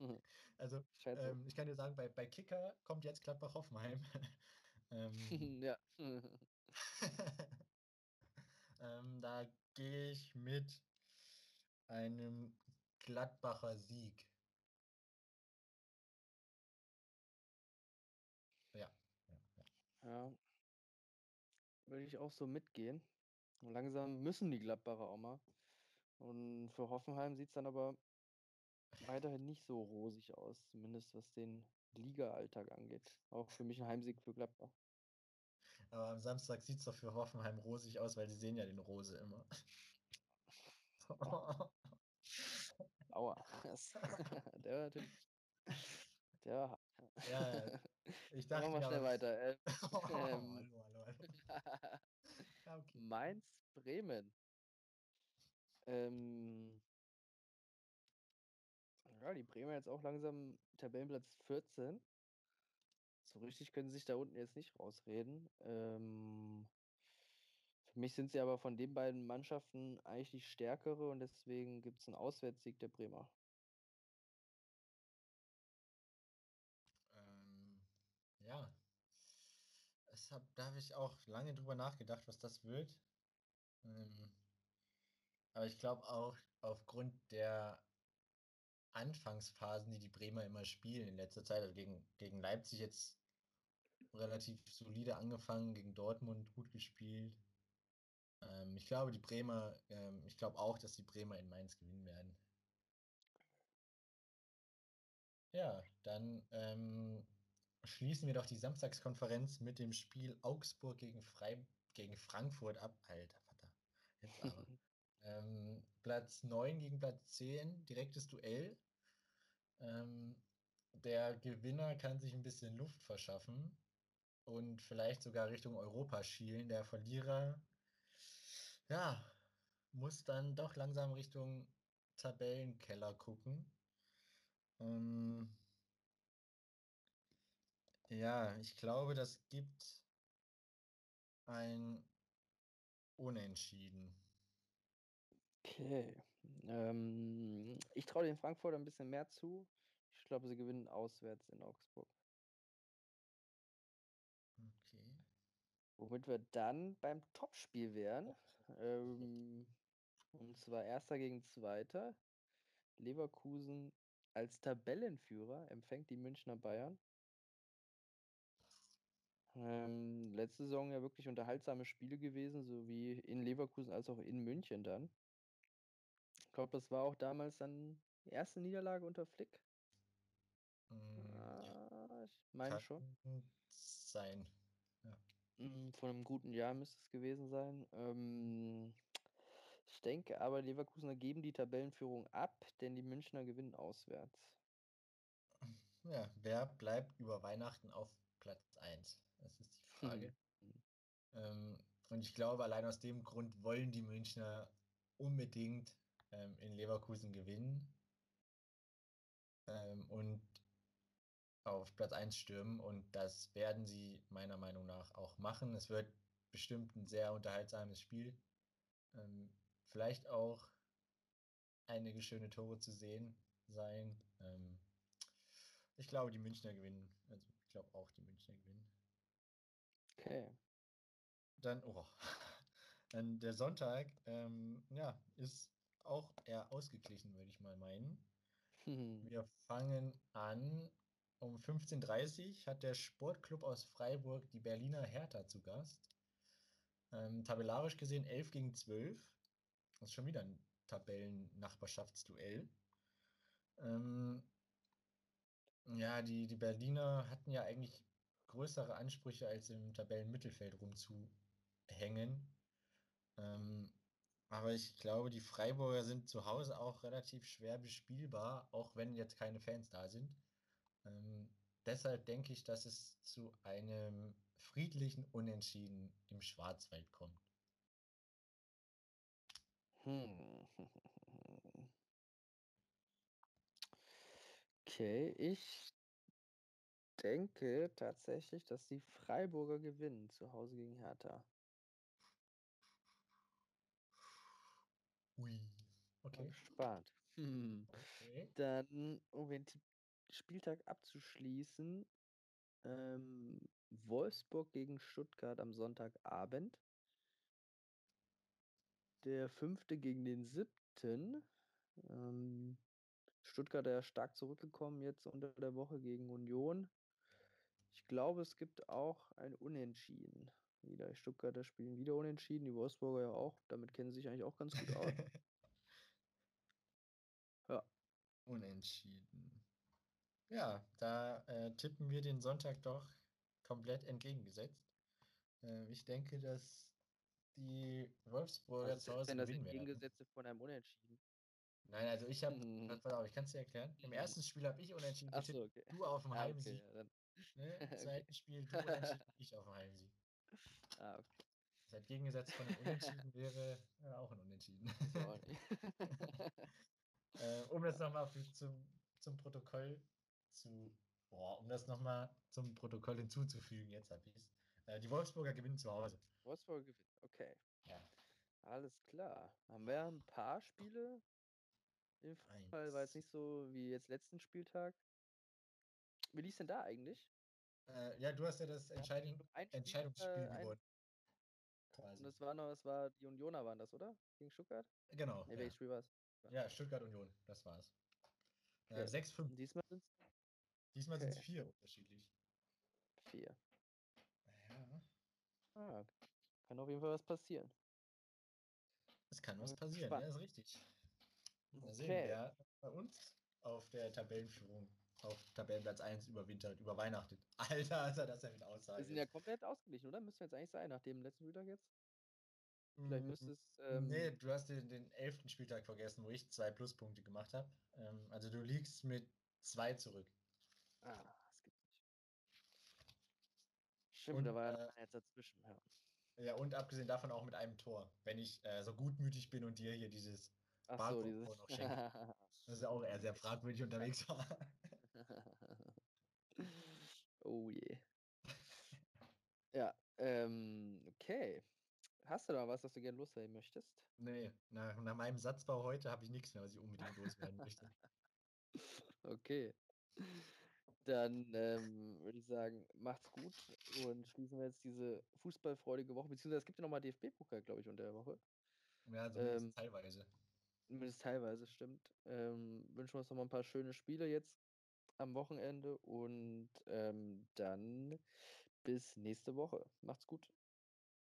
Mhm. Also, ähm, ich kann dir sagen, bei, bei Kicker kommt jetzt Gladbach-Hoffenheim. ähm, ja. ähm, da gehe ich mit einem Gladbacher Sieg. Ja. ja. Würde ich auch so mitgehen. Langsam müssen die Gladbacher auch mal. Und für Hoffenheim sieht es dann aber weiterhin nicht so rosig aus, zumindest was den Liga-Alltag angeht. Auch für mich ein Heimsieg für Gladbach. Aber am Samstag sieht es doch für Hoffenheim rosig aus, weil die sehen ja den Rose immer. Aua. der war natürlich. Der war. Ja, ich dachte. Machen wir schnell weiter. Ähm, oh, ähm, hallo, hallo, hallo. Ja, okay. Mainz, Bremen. Ähm, ja, die Bremer jetzt auch langsam Tabellenplatz 14. So richtig können sie sich da unten jetzt nicht rausreden. Ähm, für mich sind sie aber von den beiden Mannschaften eigentlich die stärkere und deswegen gibt es einen Auswärtssieg der Bremer. Ähm, ja. Es hab, da habe ich auch lange drüber nachgedacht, was das wird. Ähm, aber ich glaube auch aufgrund der Anfangsphasen, die die Bremer immer spielen in letzter Zeit, also gegen, gegen Leipzig jetzt relativ solide angefangen, gegen Dortmund gut gespielt. Ähm, ich glaube, die Bremer, ähm, ich glaube auch, dass die Bremer in Mainz gewinnen werden. Ja, dann ähm, schließen wir doch die Samstagskonferenz mit dem Spiel Augsburg gegen, Freib gegen Frankfurt ab. Alter, Vater. Jetzt aber. ähm, Platz 9 gegen Platz 10, direktes Duell. Ähm, der Gewinner kann sich ein bisschen Luft verschaffen und vielleicht sogar Richtung Europa schielen. Der Verlierer, ja, muss dann doch langsam Richtung Tabellenkeller gucken. Ähm, ja, ich glaube, das gibt ein Unentschieden. Okay. Ähm, ich traue den Frankfurter ein bisschen mehr zu. Ich glaube, sie gewinnen auswärts in Augsburg. Okay. Womit wir dann beim Topspiel wären. Ähm, und zwar erster gegen zweiter. Leverkusen als Tabellenführer empfängt die Münchner Bayern. Ähm, letzte Saison ja wirklich unterhaltsame Spiele gewesen, sowie in Leverkusen als auch in München dann. Ich glaube, das war auch damals dann die erste Niederlage unter Flick. Mm, Ah, ich meine schon. sein. Mm, Von einem guten Jahr müsste es gewesen sein. Ähm, ich denke aber, Leverkusener geben die Tabellenführung ab, denn die Münchner gewinnen auswärts. Ja, wer bleibt über Weihnachten auf Platz 1? Das ist die Frage. Ähm, und ich glaube, allein aus dem Grund wollen die Münchner unbedingt ähm, in Leverkusen gewinnen ähm, und auf Platz 1 stürmen. Und das werden sie meiner Meinung nach auch machen. Es wird bestimmt ein sehr unterhaltsames Spiel. Ähm, vielleicht auch einige schöne Tore zu sehen sein. Ähm, ich glaube, die Münchner gewinnen. Also ich glaube auch, die Münchner gewinnen. Okay. Dann, oh, dann der Sonntag, ähm, ja, ist auch eher ausgeglichen, würde ich mal meinen. Wir fangen an. Um 15.30 Uhr hat der Sportclub aus Freiburg die Berliner Hertha zu Gast. Ähm, tabellarisch gesehen 11 gegen 12. Das ist schon wieder ein Tabellennachbarschaftsduell. Ähm, ja, die, die Berliner hatten ja eigentlich größere Ansprüche, als im Tabellenmittelfeld rumzuhängen. Ähm, aber ich glaube, die Freiburger sind zu Hause auch relativ schwer bespielbar, auch wenn jetzt keine Fans da sind. Ähm, deshalb denke ich, dass es zu einem friedlichen Unentschieden im Schwarzwald kommt. Hm. Okay, ich denke tatsächlich, dass die Freiburger gewinnen zu Hause gegen Hertha. Ui. Okay. gespannt. Hm. okay. Dann, um Ti- Spieltag abzuschließen, ähm, Wolfsburg gegen Stuttgart am Sonntagabend. Der fünfte gegen den siebten. Ähm, Stuttgart ja stark zurückgekommen jetzt unter der Woche gegen Union. Ich glaube, es gibt auch ein Unentschieden wieder. Die Stuttgarter spielen wieder unentschieden, die Wolfsburger ja auch. Damit kennen sie sich eigentlich auch ganz gut aus. Ja. Unentschieden. Ja, da, äh, tippen wir den Sonntag doch komplett entgegengesetzt. Äh, ich denke, dass die Wolfsburger zu Hause das gewinnen werden. Entgegengesetzte von einem Unentschieden? Nein, also ich habe Mhm. pass auf, ich kann's dir erklären. Im ersten Spiel habe ich unentschieden Ach so, okay. du auf'm Ah, okay, Heimsieg, ja dann. ne? Im Okay. zweiten Spiel du unentschieden, ich auf'm Heimsieg. Ah, okay. Das entgegengesetzt von 'nem Unentschieden wäre, äh, auch 'n Unentschieden. Äh, um das noch mal für zum zum Protokoll zu boah, um das noch mal zum Protokoll hinzuzufügen, jetzt habe ich's. Äh, die Wolfsburger gewinnen zu Hause. Wolfsburger gewinnt, okay. Ja. Alles klar. Haben wir 'n paar Spiele im Fußball war jetzt 1. nicht so wie jetzt letzten Spieltag. Wie lief's denn da eigentlich? Äh, ja, du hast ja das ein Spiel, Entscheidungsspiel äh, ein gewonnen. Und Quasi. das war noch das war die Unioner waren das, oder? Gegen Stuttgart? Genau, Ne, ja. welches Spiel war's? Ja. Ja, Stuttgart Union, das war's. Äh, Okay. 6:5. Und diesmal sind's Diesmal Okay. 4 unterschiedlich. 4. Ja. Ah, kann auf jeden Fall was passieren. Es kann was passieren, ja, gespannt. ist richtig. Sehen, Okay. wer bei uns auf der Tabellenführung auf Tabellenplatz 1 überwintert, überweihnachtet. Alter, Alter, das ist ja Wir Aussage. sind ja komplett ausgeglichen, oder? Müsste jetzt eigentlich sein nach dem letzten Spieltag jetzt? Vielleicht müsste Hm, es, ähm ne, du hast den den 11. Spieltag vergessen, wo ich 2 Pluspunkte gemacht habe. Ähm, also du liegst mit 2 zurück. Ah, das gibt's nicht. Stimmt, da Und, war ja äh jetzt dazwischen, ja. ja, und abgesehen davon auch mit einem Tor, wenn ich, äh, so gutmütig bin und dir hier dieses Ach so, dieses noch schenke. Das ist ja auch eher sehr fragwürdig unterwegs war. Oh je. Ja, ähm, okay. Hast du da was, was du gerne loswerden möchtest? Ne, nach nach meinem Satzbau heute habe ich nix mehr, was ich unbedingt loswerden möchte. Okay. Dann, ähm, würde ich sagen, macht's gut und schließen wir jetzt diese fußballfreudige Woche beziehungsweise es gibt ja noch mal DFB-Pokal, glaube ich, unter der Woche. Ja, zumindest Ähm teilweise. Zumindest teilweise, stimmt. Ähm, wünschen wir uns noch mal 'n paar schöne Spiele jetzt am Wochenende und, ähm, dann bis nächste Woche. Macht's gut.